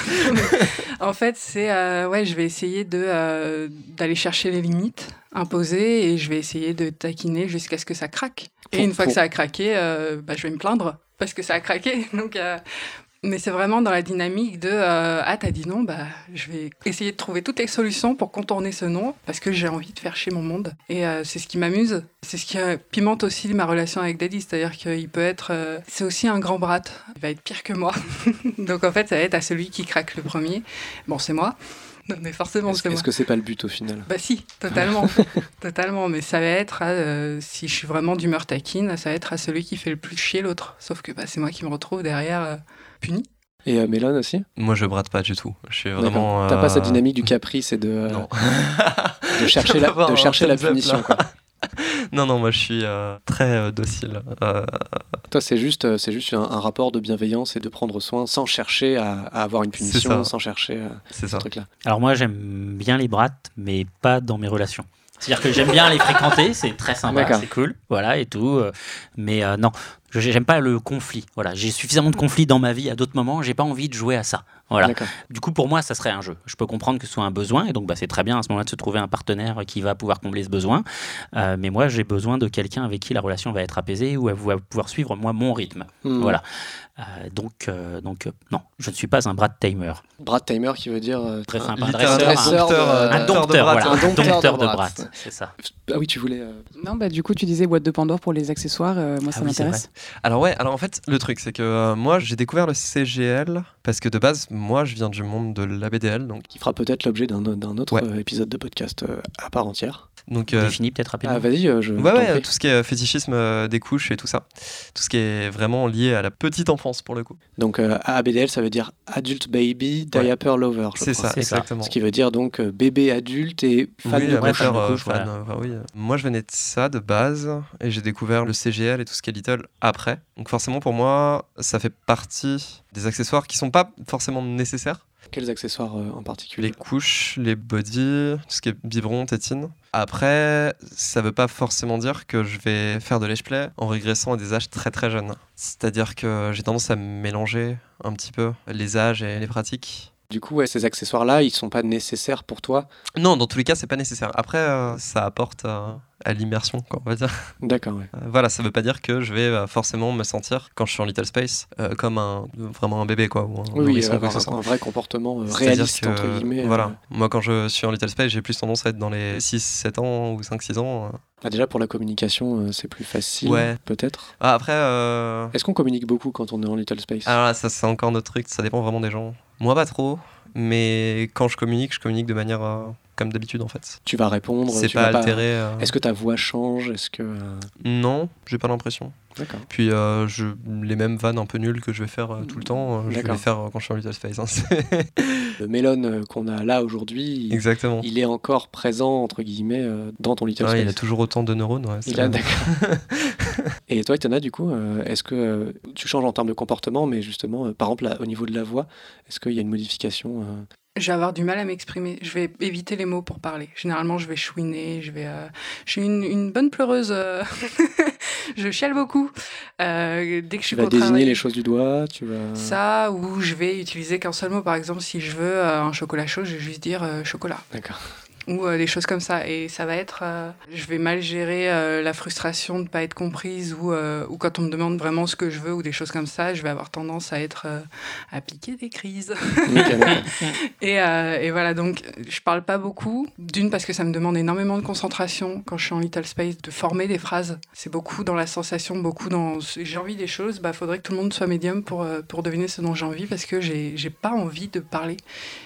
[laughs] en fait, c'est euh, ouais, je vais essayer de euh, d'aller chercher les limites imposées et je vais essayer de taquiner jusqu'à ce que ça craque. Et Pour- une fois que ça a craqué, euh, bah, je vais me plaindre parce que ça a craqué. [laughs] Donc, euh, mais c'est vraiment dans la dynamique de euh, ah t'as dit non, bah je vais essayer de trouver toutes les solutions pour contourner ce non parce que j'ai envie de faire chier mon monde. Et euh, c'est ce qui m'amuse. C'est ce qui euh, pimente aussi ma relation avec Daddy, c'est-à-dire qu'il peut être, euh, c'est aussi un grand brat. Il va être pire que moi. [laughs] Donc en fait, ça va être à celui qui craque le premier. Bon, c'est moi. Non, [laughs] mais forcément, Est-ce c'est moi. est-ce que c'est pas le but au final? Bah si, totalement, [laughs] totalement. Mais ça va être, à, euh, si je suis vraiment d'humeur taquine, ça va être à celui qui fait le plus chier l'autre. Sauf que bah, c'est moi qui me retrouve derrière euh, puni. Et euh, Mélone aussi? Moi, je brade pas du tout. Je suis vraiment. T'as pas cette euh, dynamique du [laughs] caprice et de, euh, Non. de chercher la, de chercher la punition. quoi. [laughs] non, non, moi, je suis euh, très euh, docile. Euh, Toi, c'est juste, euh, c'est juste un, un rapport de bienveillance et de prendre soin sans chercher à, à avoir une punition, sans chercher euh, c'est ce truc-là. Alors moi, j'aime bien les brattes, mais pas dans mes relations. C'est-à-dire que j'aime bien les fréquenter, [laughs] c'est très sympa, c'est cool, voilà, et tout. Mais euh, non, je- j'aime pas le conflit. Voilà, j'ai suffisamment de conflits dans ma vie à d'autres moments, j'ai pas envie de jouer à ça. Voilà. Du coup, pour moi, ça serait un jeu. Je peux comprendre que ce soit un besoin, et donc bah, c'est très bien à ce moment-là de se trouver un partenaire qui va pouvoir combler ce besoin. Euh, mais moi, j'ai besoin de quelqu'un avec qui la relation va être apaisée ou elle va pouvoir suivre moi mon rythme. Hmm. Voilà. Euh, donc, euh, donc euh, non, je ne suis pas un Brad Tamer. Brad Timer qui veut dire euh, Très un- sympa. Un littéralement, dresseur, un dompteur, euh, un dompteur de brattes, c'est ça. Ah oui, tu voulais. euh, Non, bah du coup, tu disais boîte de Pandore pour les accessoires. euh, moi, ça Ah oui, c'est m'intéresse. Alors ouais, alors en fait, le truc, c'est que euh, moi, j'ai découvert le CGL parce que de base, moi, je viens du monde de l'ABDL, donc, qui fera peut-être l'objet d'un autre Ouais. épisode de podcast euh, à part entière. Donc euh, Défini peut-être rapidement. Ah, vas-y, euh, je. Ouais, ouais, tout ce qui est fétichisme euh, des couches et tout ça. Tout ce qui est vraiment lié à la petite enfance pour le coup. Donc, euh, ABDL, ça veut dire Adult Baby Ouais. Diaper Lover. C'est ça, exactement. Ce qui veut dire donc euh, bébé adulte et fan oui, de couche. euh, fan, voilà. euh, enfin, oui. Moi, je venais de ça de base et j'ai découvert le CGL et tout ce qui est Little après. Donc forcément, pour moi, ça fait partie des accessoires qui sont pas forcément nécessaires. Quels accessoires euh, en particulier Les couches, les body, tout ce qui est biberon, tétine. Après, ça veut pas forcément dire que je vais faire de l'age-play en régressant à des âges très très jeunes. C'est-à-dire que j'ai tendance à mélanger un petit peu les âges et les pratiques. Du coup, ouais, ces accessoires-là, ils sont pas nécessaires pour toi. Non, dans tous les cas, c'est pas nécessaire. Après, euh, ça apporte euh, à l'immersion, quoi, on va dire. D'accord, ouais. Euh, voilà, ça veut pas dire que je vais forcément me sentir, quand je suis en Little Space, comme un, vraiment un bébé, quoi. Ou un Oui, oui, nourrisson, quoi un, un vrai comportement réaliste, que, entre guillemets. Voilà. Moi, quand je suis en Little Space, j'ai plus tendance à être dans les 6-7 ans ou 5-6 ans. Ah, déjà, pour la communication, c'est plus facile, Ouais. peut-être. Ah, après. Est-ce qu'on communique beaucoup quand on est en Little Space? Alors là, ça, c'est encore notre truc, ça dépend vraiment des gens. Moi, pas trop, mais quand je communique, je communique de manière euh, comme d'habitude, en fait. Tu vas répondre C'est pas altéré. euh. Est-ce que ta voix change Est-ce que. euh, Non, j'ai pas l'impression. D'accord. Puis je, les mêmes vannes un peu nulles que je vais faire tout le temps, je vais les faire quand je suis en Little Space. hein, Le Melon euh, qu'on a là aujourd'hui, il- Exactement. il est encore présent, entre guillemets, dans ton Little Ouais, Space. il a toujours autant de neurones. ouais, Il a- d'accord. [laughs] Et toi, Itana, du coup, euh, est-ce que euh, tu changes en termes de comportement, mais justement, euh, par exemple, là, au niveau de la voix, est-ce qu'il y a une modification Je vais avoir du mal à m'exprimer. Je vais éviter les mots pour parler. Généralement, je vais chouiner. Je vais. euh, Je suis une, une bonne pleureuse. euh, [laughs] je chiale beaucoup. Euh, dès que je Tu suis vas contrariée. désigner les choses du doigt Tu vas... Ça, ou je vais utiliser qu'un seul mot. Par exemple, si je veux un chocolat chaud, je vais juste dire chocolat. D'accord. Ou des choses comme ça. Et ça va être, je vais mal gérer la frustration de ne pas être comprise ou, ou quand on me demande vraiment ce que je veux ou des choses comme ça, je vais avoir tendance à être à piquer des crises. [laughs] et, et, voilà, donc je parle pas beaucoup. D'une parce que ça me demande énormément de concentration quand je suis en Little Space de former des phrases. C'est beaucoup dans la sensation, beaucoup dans j'ai envie des choses. Bah faudrait que tout le monde soit médium pour pour deviner ce dont j'ai envie parce que j'ai j'ai pas envie de parler.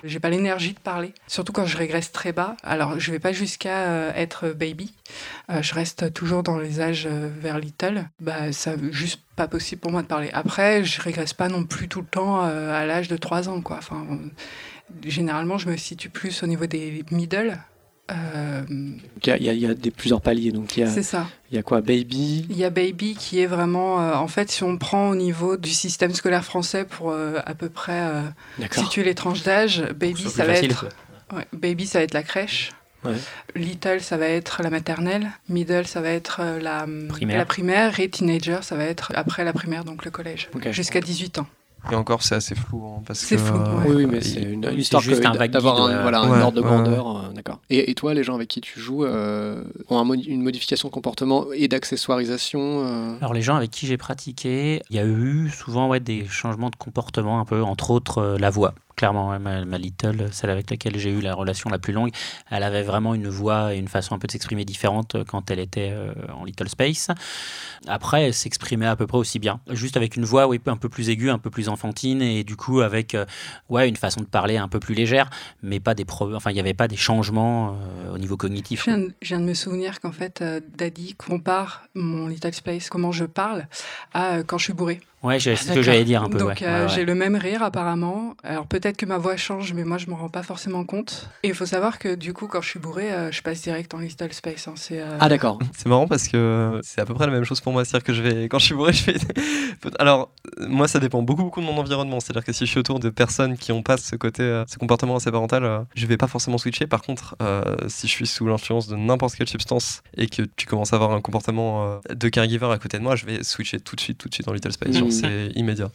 J'ai pas l'énergie de parler. Surtout quand je régresse très bas. Alors, je vais pas jusqu'à euh, être baby. Euh, je reste toujours dans les âges euh, vers little. Bah, ça juste pas possible pour moi de parler. Après, je régresse pas non plus tout le temps à l'âge de 3 ans, quoi. Enfin, généralement, je me situe plus au niveau des middle. Euh... Il, y a, il y a, des, plusieurs paliers. Donc il y a, c'est ça. Il y a quoi Baby? Il y a Baby qui est vraiment. Euh, en fait, si on prend au niveau du système scolaire français pour euh, à peu près euh, situer les tranches d'âge, Baby, ça va être. Ouais, baby, ça va être la crèche. Ouais. Little, ça va être la maternelle. Middle, ça va être la primaire. la primaire. Et teenager, ça va être après la primaire, donc le collège. Okay. Jusqu'à 18 ans. Et encore, c'est assez flou. Hein, parce c'est flou. Euh, oui, oui, mais c'est une, histoire juste d'avoir un, voilà, un ordre de grandeur. Euh, d'accord. Et, et, toi, les gens avec qui tu joues euh, ont un, une modification de comportement et d'accessoirisation Alors, les gens avec qui j'ai pratiqué, il y a eu souvent ouais, des changements de comportement, un peu, entre autres la voix clairement, ma, Little, celle avec laquelle j'ai eu la relation la plus longue, elle avait vraiment une voix et une façon un peu de s'exprimer différente quand elle était euh, en Little Space. Après, elle s'exprimait à peu près aussi bien, juste avec une voix oui, un peu plus aiguë, un peu plus enfantine, et du coup avec euh, ouais, une façon de parler un peu plus légère, mais pas des enfin, il n'y avait pas des changements euh, au niveau cognitif. Je viens, de me souvenir qu'en fait, Daddy compare mon Little Space, comment je parle, à quand je suis bourré. Ouais, c'est ce que j'allais dire un peu. Donc euh, j'ai le même rire apparemment. Alors peut-être que ma voix change, mais moi je m'en rends pas forcément compte. Et il faut savoir que du coup, quand je suis bourré, euh, je passe direct en Little Space. Hein. Euh, ah d'accord. [laughs] C'est marrant parce que c'est à peu près la même chose pour moi. C'est-à-dire que je vais, quand je suis bourré, je fais. [laughs] Alors moi, ça dépend beaucoup beaucoup de mon environnement. C'est-à-dire que si je suis autour de personnes qui ont pas ce côté, ce comportement assez parental, je vais pas forcément switcher. Par contre, si je suis sous l'influence de n'importe quelle substance et que tu commences à avoir un comportement de caregiver à côté de moi, je vais switcher tout de suite, tout de suite en Little Space. Mmh. C'est immédiat.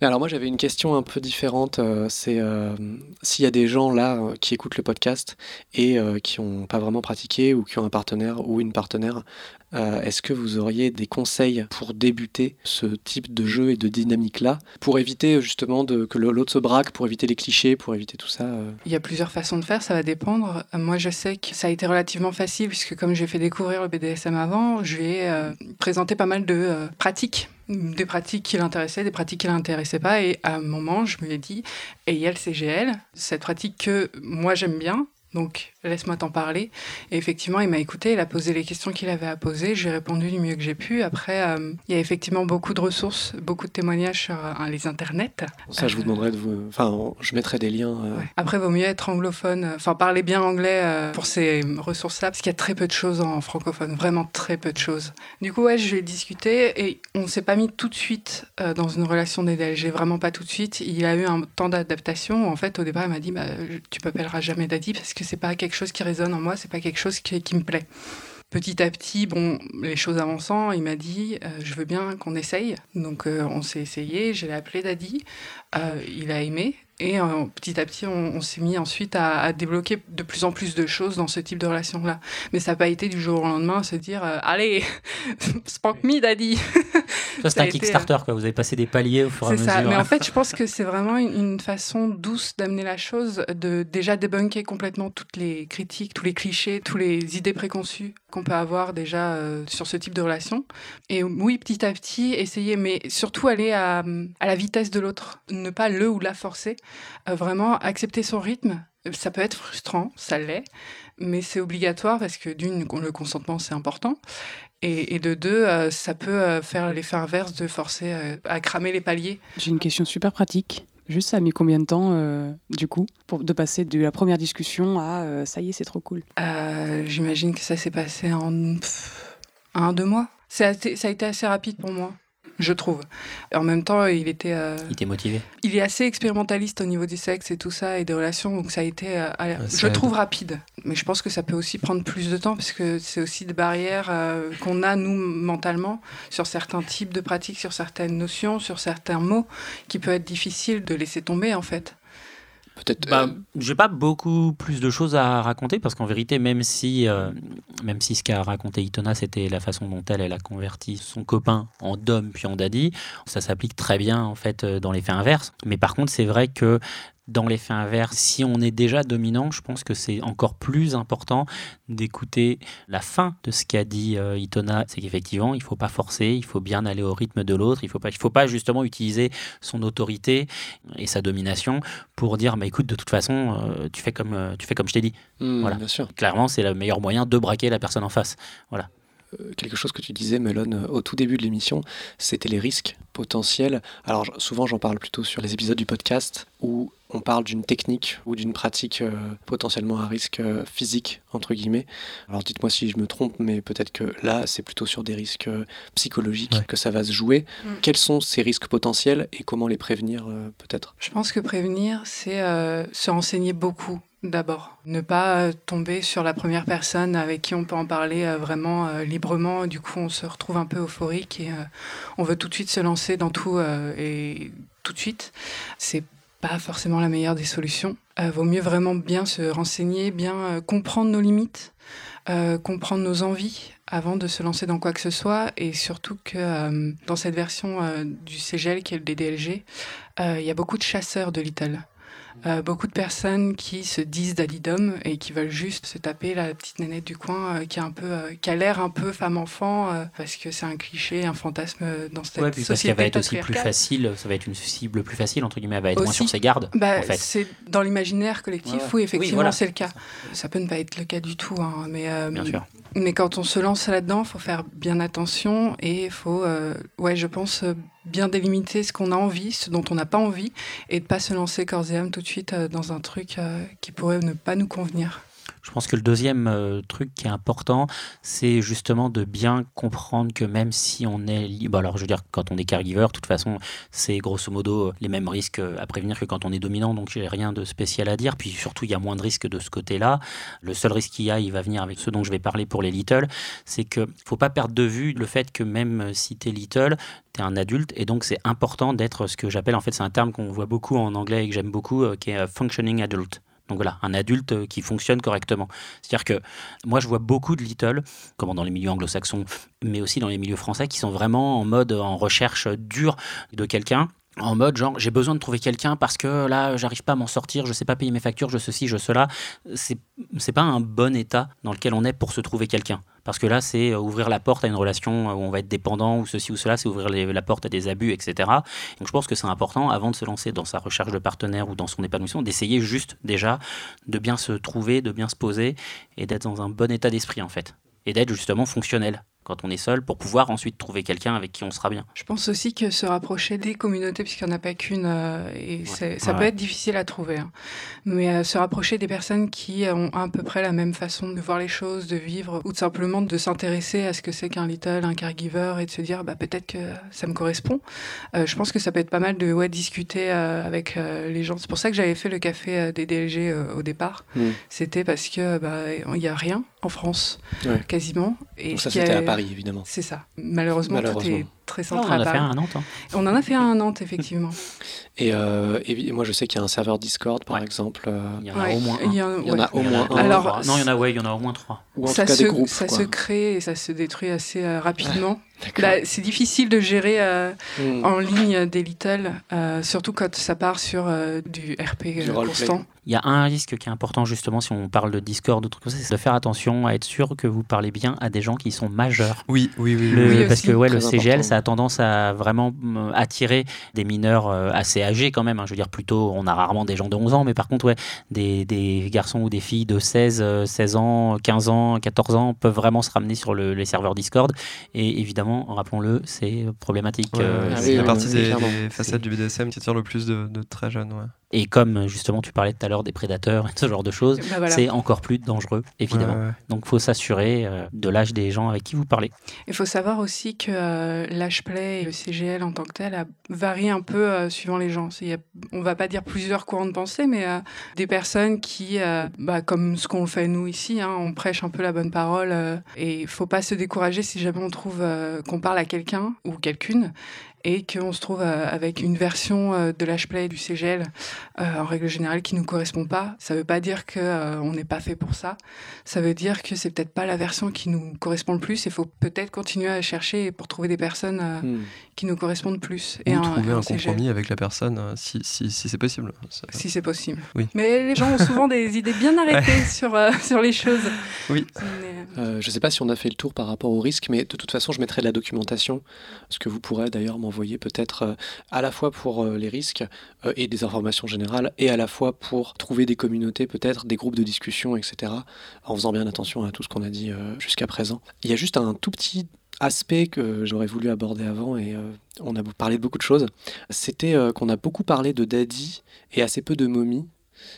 Alors moi j'avais une question un peu différente, euh, c'est euh, s'il y a des gens là euh, qui écoutent le podcast et qui n'ont pas vraiment pratiqué ou qui ont un partenaire ou une partenaire, est-ce que vous auriez des conseils pour débuter ce type de jeu et de dynamique là, pour éviter justement de, que l'autre se braque, pour éviter les clichés, pour éviter tout ça Il y a plusieurs façons de faire, ça va dépendre. Moi je sais que ça a été relativement facile puisque comme j'ai fait découvrir le BDSM avant, je lui ai présenté pas mal de pratiques des pratiques qui l'intéressaient, des pratiques qui l'intéressaient pas. Et à un moment, je me ai dit, et il CGL, cette pratique que moi j'aime bien, donc laisse-moi t'en parler. Et effectivement, il m'a écouté, il a posé les questions qu'il avait à poser, j'ai répondu du mieux que j'ai pu. Après, euh, il y a effectivement beaucoup de ressources, beaucoup de témoignages sur euh, les internets. Ça, je vous demanderai de vous... Enfin, je mettrai des liens. Euh. Après, vaut mieux être anglophone, enfin parler bien anglais pour ces ressources-là, parce qu'il y a très peu de choses en francophone, vraiment très peu de choses. Du coup, ouais, je vais discuter et on s'est pas mis tout de suite dans une relation j'ai vraiment pas tout de suite. Il a eu un temps d'adaptation. En fait, au départ, il m'a dit, bah, tu m'appelleras jamais Daddy parce que c'est pas quelque chose qui résonne en moi, c'est pas quelque chose qui, me plaît. Petit à petit, bon, les choses avançant, il m'a dit euh, je veux bien qu'on essaye. Donc euh, on s'est essayé, je l'ai appelé Daddy. Euh, il a aimé, et euh, petit à petit, on, s'est mis ensuite à, débloquer de plus en plus de choses dans ce type de relation-là. Mais ça n'a pas été du jour au lendemain se dire euh, Allez, [laughs] spank me, daddy Ça, c'est un Kickstarter, quoi. Vous avez passé des paliers au fur et à mesure. C'est ça. Mais en [laughs] fait, je pense que c'est vraiment une, façon douce d'amener la chose, de déjà débunker complètement toutes les critiques, tous les clichés, toutes les idées préconçues qu'on peut avoir déjà euh, sur ce type de relation. Et oui, petit à petit, essayer, mais surtout aller à, à la vitesse de l'autre, ne pas le ou la forcer euh, vraiment accepter son rythme. Ça peut être frustrant, ça l'est, mais c'est obligatoire parce que d'une, le consentement c'est important, et, de deux, euh, ça peut euh, faire l'effet inverse de forcer à cramer les paliers. J'ai une question super pratique. Juste, ça a mis combien de temps, du coup, pour, de passer de la première discussion à ça y est, c'est trop cool J'imagine que ça s'est passé en un, deux mois. ça a été assez rapide pour moi je trouve. En même temps, il était. Euh, il était motivé. Il est assez expérimentaliste au niveau du sexe et tout ça et des relations, donc ça a été, euh, je trouve rapide. Mais je pense que ça peut aussi prendre plus de temps parce que c'est aussi des barrières euh, qu'on a nous mentalement sur certains types de pratiques, sur certaines notions, sur certains mots, qui peut être difficile de laisser tomber en fait. Peut-être. Bah, J'ai pas beaucoup plus de choses à raconter parce qu'en vérité, même si, même si ce qu'a raconté Itona, c'était la façon dont elle, elle a converti son copain en dom puis en daddy, ça s'applique très bien en fait dans les faits inverses. Mais par contre, c'est vrai que dans l'effet inverse, si on est déjà dominant, je pense que c'est encore plus important d'écouter la fin de ce qu'a dit euh, Itona. C'est qu'effectivement, il ne faut pas forcer, il faut bien aller au rythme de l'autre. Il ne faut, pas, faut pas justement utiliser son autorité et sa domination pour dire bah, écoute, de toute façon, euh, tu, fais comme, euh, tu fais comme je t'ai dit. Hmm, voilà. Bien sûr. Clairement, c'est le meilleur moyen de braquer la personne en face. Voilà quelque chose que tu disais, Melon, au tout début de l'émission, c'était les risques potentiels. Alors souvent j'en parle plutôt sur les épisodes du podcast où on parle d'une technique ou d'une pratique euh, potentiellement à risque euh, physique, entre guillemets. Alors dites-moi si je me trompe, mais peut-être que là, c'est plutôt sur des risques euh, psychologiques que ça va se jouer. Mm. Quels sont ces risques potentiels et comment les prévenir, peut-être? Je pense que prévenir, c'est se renseigner beaucoup. D'abord, ne pas tomber sur la première personne avec qui on peut en parler vraiment librement. Du coup, on se retrouve un peu euphorique et on veut tout de suite se lancer dans tout et tout de suite. C'est pas forcément la meilleure des solutions. Euh, vaut mieux vraiment bien se renseigner, bien euh, comprendre nos limites, euh, comprendre nos envies avant de se lancer dans quoi que ce soit. Et surtout que dans cette version du CGL qui est le DDLG, il y a beaucoup de chasseurs de Little. Euh, beaucoup de personnes qui se disent d'Alidom et qui veulent juste se taper la petite nénette du coin euh, qui, a un peu, euh, qui a l'air un peu femme-enfant parce que c'est un cliché, un fantasme dans cette ouais, puis société. Parce qu'elle va être aussi plus facile, ça va être une cible plus facile, entre guillemets, elle va être moins sur ses gardes. Bah, en fait. C'est dans l'imaginaire collectif, oui, effectivement, c'est le cas. Ça peut ne pas être le cas du tout, hein, mais, Bien sûr. mais quand on se lance là-dedans, il faut faire bien attention et il faut, ouais, je pense, bien délimiter ce qu'on a envie, ce dont on n'a pas envie, et de pas se lancer corps et âme tout de suite euh, dans un truc euh, qui pourrait ne pas nous convenir. Je pense que le deuxième euh, truc qui est important, c'est justement de bien comprendre que même si on est libre, alors je veux dire, quand on est caregiver, de toute façon, c'est grosso modo les mêmes risques à prévenir que quand on est dominant, donc j'ai rien de spécial à dire. Puis surtout, il y a moins de risques de ce côté-là. Le seul risque qu'il y a, il va venir avec ce dont je vais parler pour les little, c'est que faut pas perdre de vue le fait que même si tu es little, tu es un adulte et donc c'est important d'être ce que j'appelle, en fait, c'est un terme qu'on voit beaucoup en anglais et que j'aime beaucoup, euh, qui est functioning adult. Donc voilà, un adulte euh, qui fonctionne correctement. C'est-à-dire que moi, je vois beaucoup de little, comme dans les milieux anglo-saxons, mais aussi dans les milieux français, qui sont vraiment en mode en recherche dure de quelqu'un en mode genre j'ai besoin de trouver quelqu'un parce que là j'arrive pas à m'en sortir, je sais pas payer mes factures, je ceci, je cela. C'est c'est pas un bon état dans lequel on est pour se trouver quelqu'un. Parce que là, c'est euh, ouvrir la porte à une relation où on va être dépendant ou ceci ou cela, c'est ouvrir la porte à des abus, etc. Donc je pense que c'est important, avant de se lancer dans sa recherche de partenaire ou dans son épanouissement, d'essayer juste déjà de bien se trouver, de bien se poser et d'être dans un bon état d'esprit en fait. Et d'être justement fonctionnel quand on est seul pour pouvoir ensuite trouver quelqu'un avec qui on sera bien. Je pense aussi que se rapprocher des communautés, puisqu'il n'y en a pas qu'une, euh, et ça peut être difficile à trouver, hein. mais euh, se rapprocher des personnes qui ont à peu près la même façon de voir les choses, de vivre, ou de simplement de s'intéresser à ce que c'est qu'un little, un caregiver, et de se dire bah, peut-être que ça me correspond. Euh, je pense que ça peut être pas mal de ouais, discuter avec les gens. C'est pour ça que j'avais fait le café des DLG au départ. Mmh. C'était parce que bah, il n'y a rien en France, quasiment. Et ça, c'était à Paris, évidemment. C'est ça. Malheureusement, tout est très central. on en a fait un à Nantes. Hein. On en a fait un à Nantes, effectivement. [laughs] Euh, et, moi, je sais qu'il y a un serveur Discord, par exemple. Euh, il y en a au moins un. Il y, en a au moins un. Alors, non, il y en a, ouais, il y en a au moins trois. Ou en ça tout cas se, des groupes. Ça se crée et ça se détruit assez euh, rapidement. C'est difficile de gérer hmm. en ligne des little, surtout quand ça part sur du RP constant. Il y a un risque qui est important justement si on parle de Discord ou trucs comme ça, c'est de faire attention à être sûr que vous parlez bien à des gens qui sont majeurs. Oui, oui, oui. oui parce que ouais, le CGL, ça a tendance à vraiment euh, attirer des mineurs euh, assez âgés quand même. Hein. Je veux dire, plutôt, on a rarement des gens de 11 ans, mais par contre, ouais, des, des garçons ou des filles de 16, 16 euh, ans, 15 ans, 14 ans peuvent vraiment se ramener sur le, les serveurs Discord. Et évidemment, rappelons-le, c'est problématique. c'est la partie des, façades du BDSM qui attire le plus de, de très jeunes. Ouais. Et comme justement tu parlais tout à l'heure des prédateurs et ce genre de choses, bah, c'est encore plus dangereux, évidemment. Donc il faut s'assurer euh, de l'âge des gens avec qui vous parlez. Il faut savoir aussi que euh, l'âge play et le CGL en tant que tel varie un peu euh, suivant les gens. On on va pas dire plusieurs courants de pensée, mais des personnes qui, bah, comme ce qu'on fait nous ici, hein, on prêche un peu la bonne parole et il faut pas se décourager si jamais on trouve qu'on parle à quelqu'un ou quelqu'une et qu'on se trouve avec une version de l'HPlay du CGL en règle générale qui nous correspond pas, ça veut pas dire qu'on n'est pas fait pour ça. Ça veut dire que c'est peut-être pas la version qui nous correspond le plus. Il faut peut-être continuer à chercher pour trouver des personnes hmm. qui nous correspondent plus. et trouver un, compromis avec la personne si, si, si c'est possible. Si c'est possible. Oui. Mais les gens ont souvent des idées bien [laughs] arrêtées sur, sur les choses. Oui. Euh, je ne sais pas si on a fait le tour par rapport au risque, mais de toute façon, je mettrai de la documentation, ce que vous pourrez d'ailleurs m'envoyer peut-être euh, à la fois pour euh, les risques et des informations générales, et à la fois pour trouver des communautés, peut-être des groupes de discussion, etc., en faisant bien attention à tout ce qu'on a dit jusqu'à présent. Il y a juste un tout petit aspect que j'aurais voulu aborder avant et on a parlé de beaucoup de choses, c'était qu'on a beaucoup parlé de Daddy et assez peu de Mommy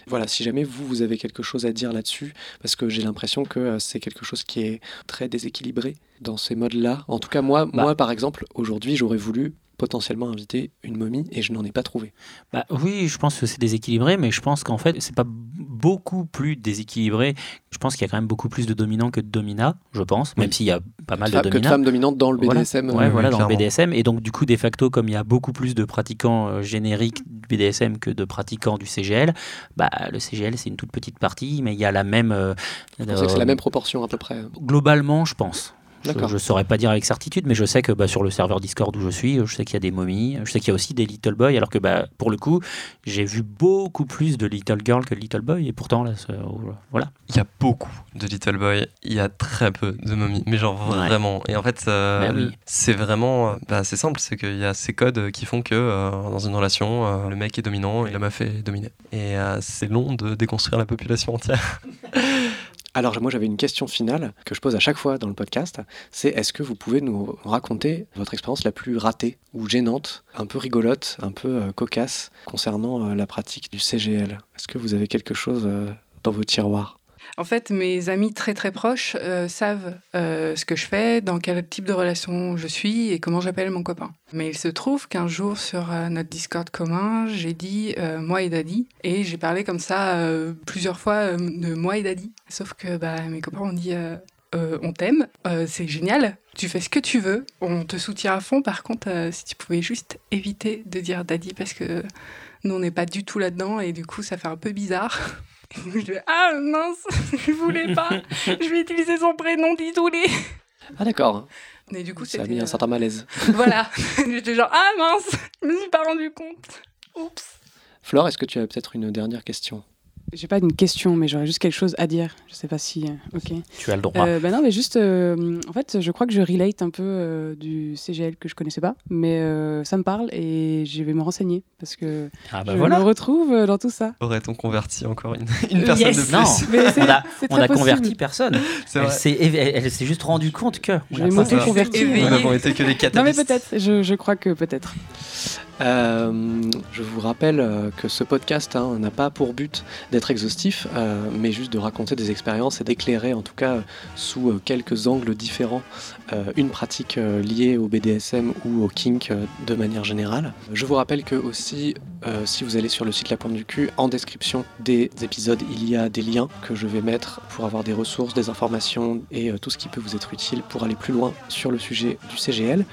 voilà, si jamais vous, vous avez quelque chose à dire là-dessus, parce que j'ai l'impression que euh, c'est quelque chose qui est très déséquilibré dans ces modes-là. En tout cas, moi, bah. moi par exemple, aujourd'hui, j'aurais voulu potentiellement inviter une momie et je n'en ai pas trouvé. Bah, oui, je pense que c'est déséquilibré, mais je pense qu'en fait, c'est pas beaucoup plus déséquilibré. Je pense qu'il y a quand même beaucoup plus de dominants que de dominats, je pense, même s'il y a pas mal de dominants. Que de femmes dominantes dans le BDSM. Voilà, voilà dans le BDSM. Et donc, du coup, de facto, comme il y a beaucoup plus de pratiquants euh, génériques du BDSM que de pratiquants du CGL, bah, le CGL, c'est une toute petite partie, mais il y a la même. Euh, c'est la même proportion à peu près. Globalement, je pense. Je ne saurais pas dire avec certitude, mais je sais que bah, sur le serveur Discord où je suis, je sais qu'il y a des momies, je sais qu'il y a aussi des Little Boy, alors que bah, pour le coup, j'ai vu beaucoup plus de Little Girl que de Little Boy, et pourtant, là, voilà. Il y a beaucoup de Little Boy, il y a très peu de momies, mais genre vraiment. Et en fait, euh, bah c'est vraiment bah, c'est simple, c'est qu'il y a ces codes qui font que euh, dans une relation, euh, le mec est dominant et la meuf est dominée. Et c'est long de déconstruire la population entière. [laughs] Alors moi j'avais une question finale que je pose à chaque fois dans le podcast, c'est est-ce que vous pouvez nous raconter votre expérience la plus ratée ou gênante, un peu rigolote, un peu euh, cocasse concernant euh, la pratique du CGL Est-ce que vous avez quelque chose euh, dans vos tiroirs? En fait, mes amis très très proches euh, savent euh, ce que je fais, dans quel type de relation je suis et comment j'appelle mon copain. Mais il se trouve qu'un jour sur euh, notre Discord commun, j'ai dit moi et Daddy et j'ai parlé comme ça plusieurs fois de moi et Daddy. Sauf que bah, mes copains ont dit on t'aime, c'est génial, tu fais ce que tu veux, on te soutient à fond. Par contre, si tu pouvais juste éviter de dire Daddy parce que nous on n'est pas du tout là-dedans et du coup ça fait un peu bizarre. [laughs] [laughs] je ah mince, [laughs] je voulais pas. je vais utiliser son prénom, désolé. Ah d'accord. Mais du coup, ça a mis un certain malaise. [laughs] voilà. J'étais genre ah mince, je me suis pas rendu compte. Oups. Flore, est-ce que tu as peut-être une dernière question? J'ai pas une question, mais j'aurais juste quelque chose à dire. Je sais pas si. Euh, ok. Tu as le droit. Euh, bah non, mais juste. Euh, en fait, je crois que je relate un peu du CGL que je connaissais pas, mais ça me parle et je vais me renseigner parce que ah bah je me retrouve dans tout ça. Aurait-on converti encore une, [laughs] une personne de plus Non, [laughs] on a, on a converti personne. elle s'est juste rendu compte que. Je vais m'auto-convertir. Nous n'avons été que des catalystes. Non, mais peut-être. Je, je crois que peut-être. Euh, je vous rappelle euh, que ce podcast hein, n'a pas pour but d'être exhaustif, euh, mais juste de raconter des expériences et d'éclairer, en tout cas sous quelques angles différents, une pratique liée au BDSM ou au kink de manière générale. Je vous rappelle que aussi, si vous allez sur le site La Pointe du Cul, en description des épisodes, il y a des liens que je vais mettre pour avoir des ressources, des informations et tout ce qui peut vous être utile pour aller plus loin sur le sujet du CGL.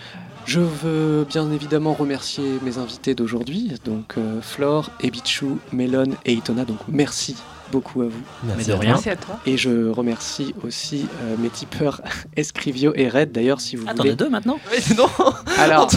Je veux bien évidemment remercier mes invités d'aujourd'hui, donc euh, Flore, Ebichou, Melon et Itona. Donc merci beaucoup à vous. Merci, de rien. Merci à toi. Et je remercie aussi euh, mes tipeurs [laughs] Escrivio et Red d'ailleurs si vous ah, voulez. t'en as deux maintenant Oui, non. [laughs] Alors,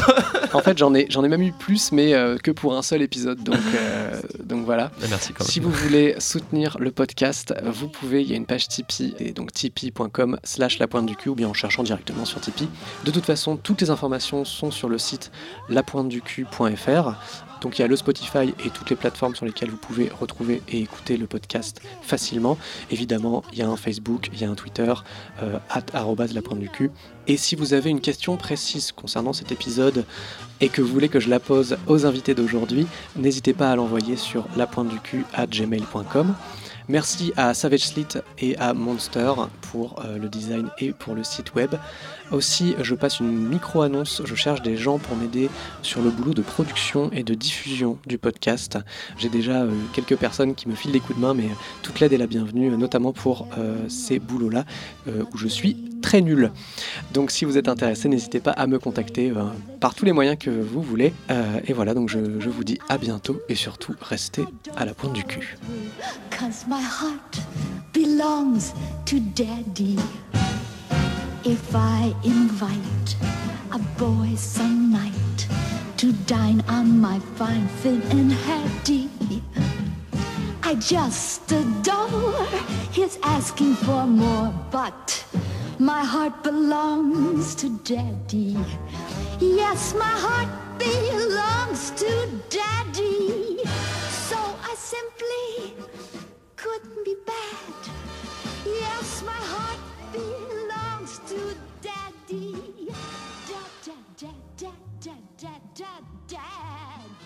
en fait, j'en ai, j'en ai même eu plus, mais euh, que pour un seul épisode. Donc, euh, [laughs] donc voilà. Bah, merci quand même. Si vous voulez soutenir le podcast, vous pouvez. Il y a une page Tipeee et donc tipeee.com slash la pointe du cul ou bien en cherchant directement sur Tipeee. De toute façon, toutes les informations sont sur le site lapointeducul.fr. Donc il y a le Spotify et toutes les plateformes sur lesquelles vous pouvez retrouver et écouter le podcast facilement. Évidemment, il y a un Facebook, il y a un Twitter, euh, la pointe du cul. Et si vous avez une question précise concernant cet épisode et que vous voulez que je la pose aux invités d'aujourd'hui, n'hésitez pas à l'envoyer sur lapointeducul à gmail.com. Merci à Savage Slit et à Monster pour euh, le design et pour le site web. Aussi, je passe une micro-annonce, je cherche des gens pour m'aider sur le boulot de production et de diffusion du podcast. J'ai déjà euh, quelques personnes qui me filent des coups de main, mais toute l'aide est la bienvenue, notamment pour euh, ces boulots-là, où je suis très nul. Donc si vous êtes intéressé, n'hésitez pas à me contacter euh, par tous les moyens que vous voulez. Euh, et voilà, donc je vous dis à bientôt et surtout restez à la pointe du cul. If I invite a boy some night to dine on my fine, thin, and hattie, I just adore his asking for more, but my heart belongs to daddy. Yes, my heart belongs to daddy. So I simply couldn't be bad. Yes, my heart belongs dad, dad,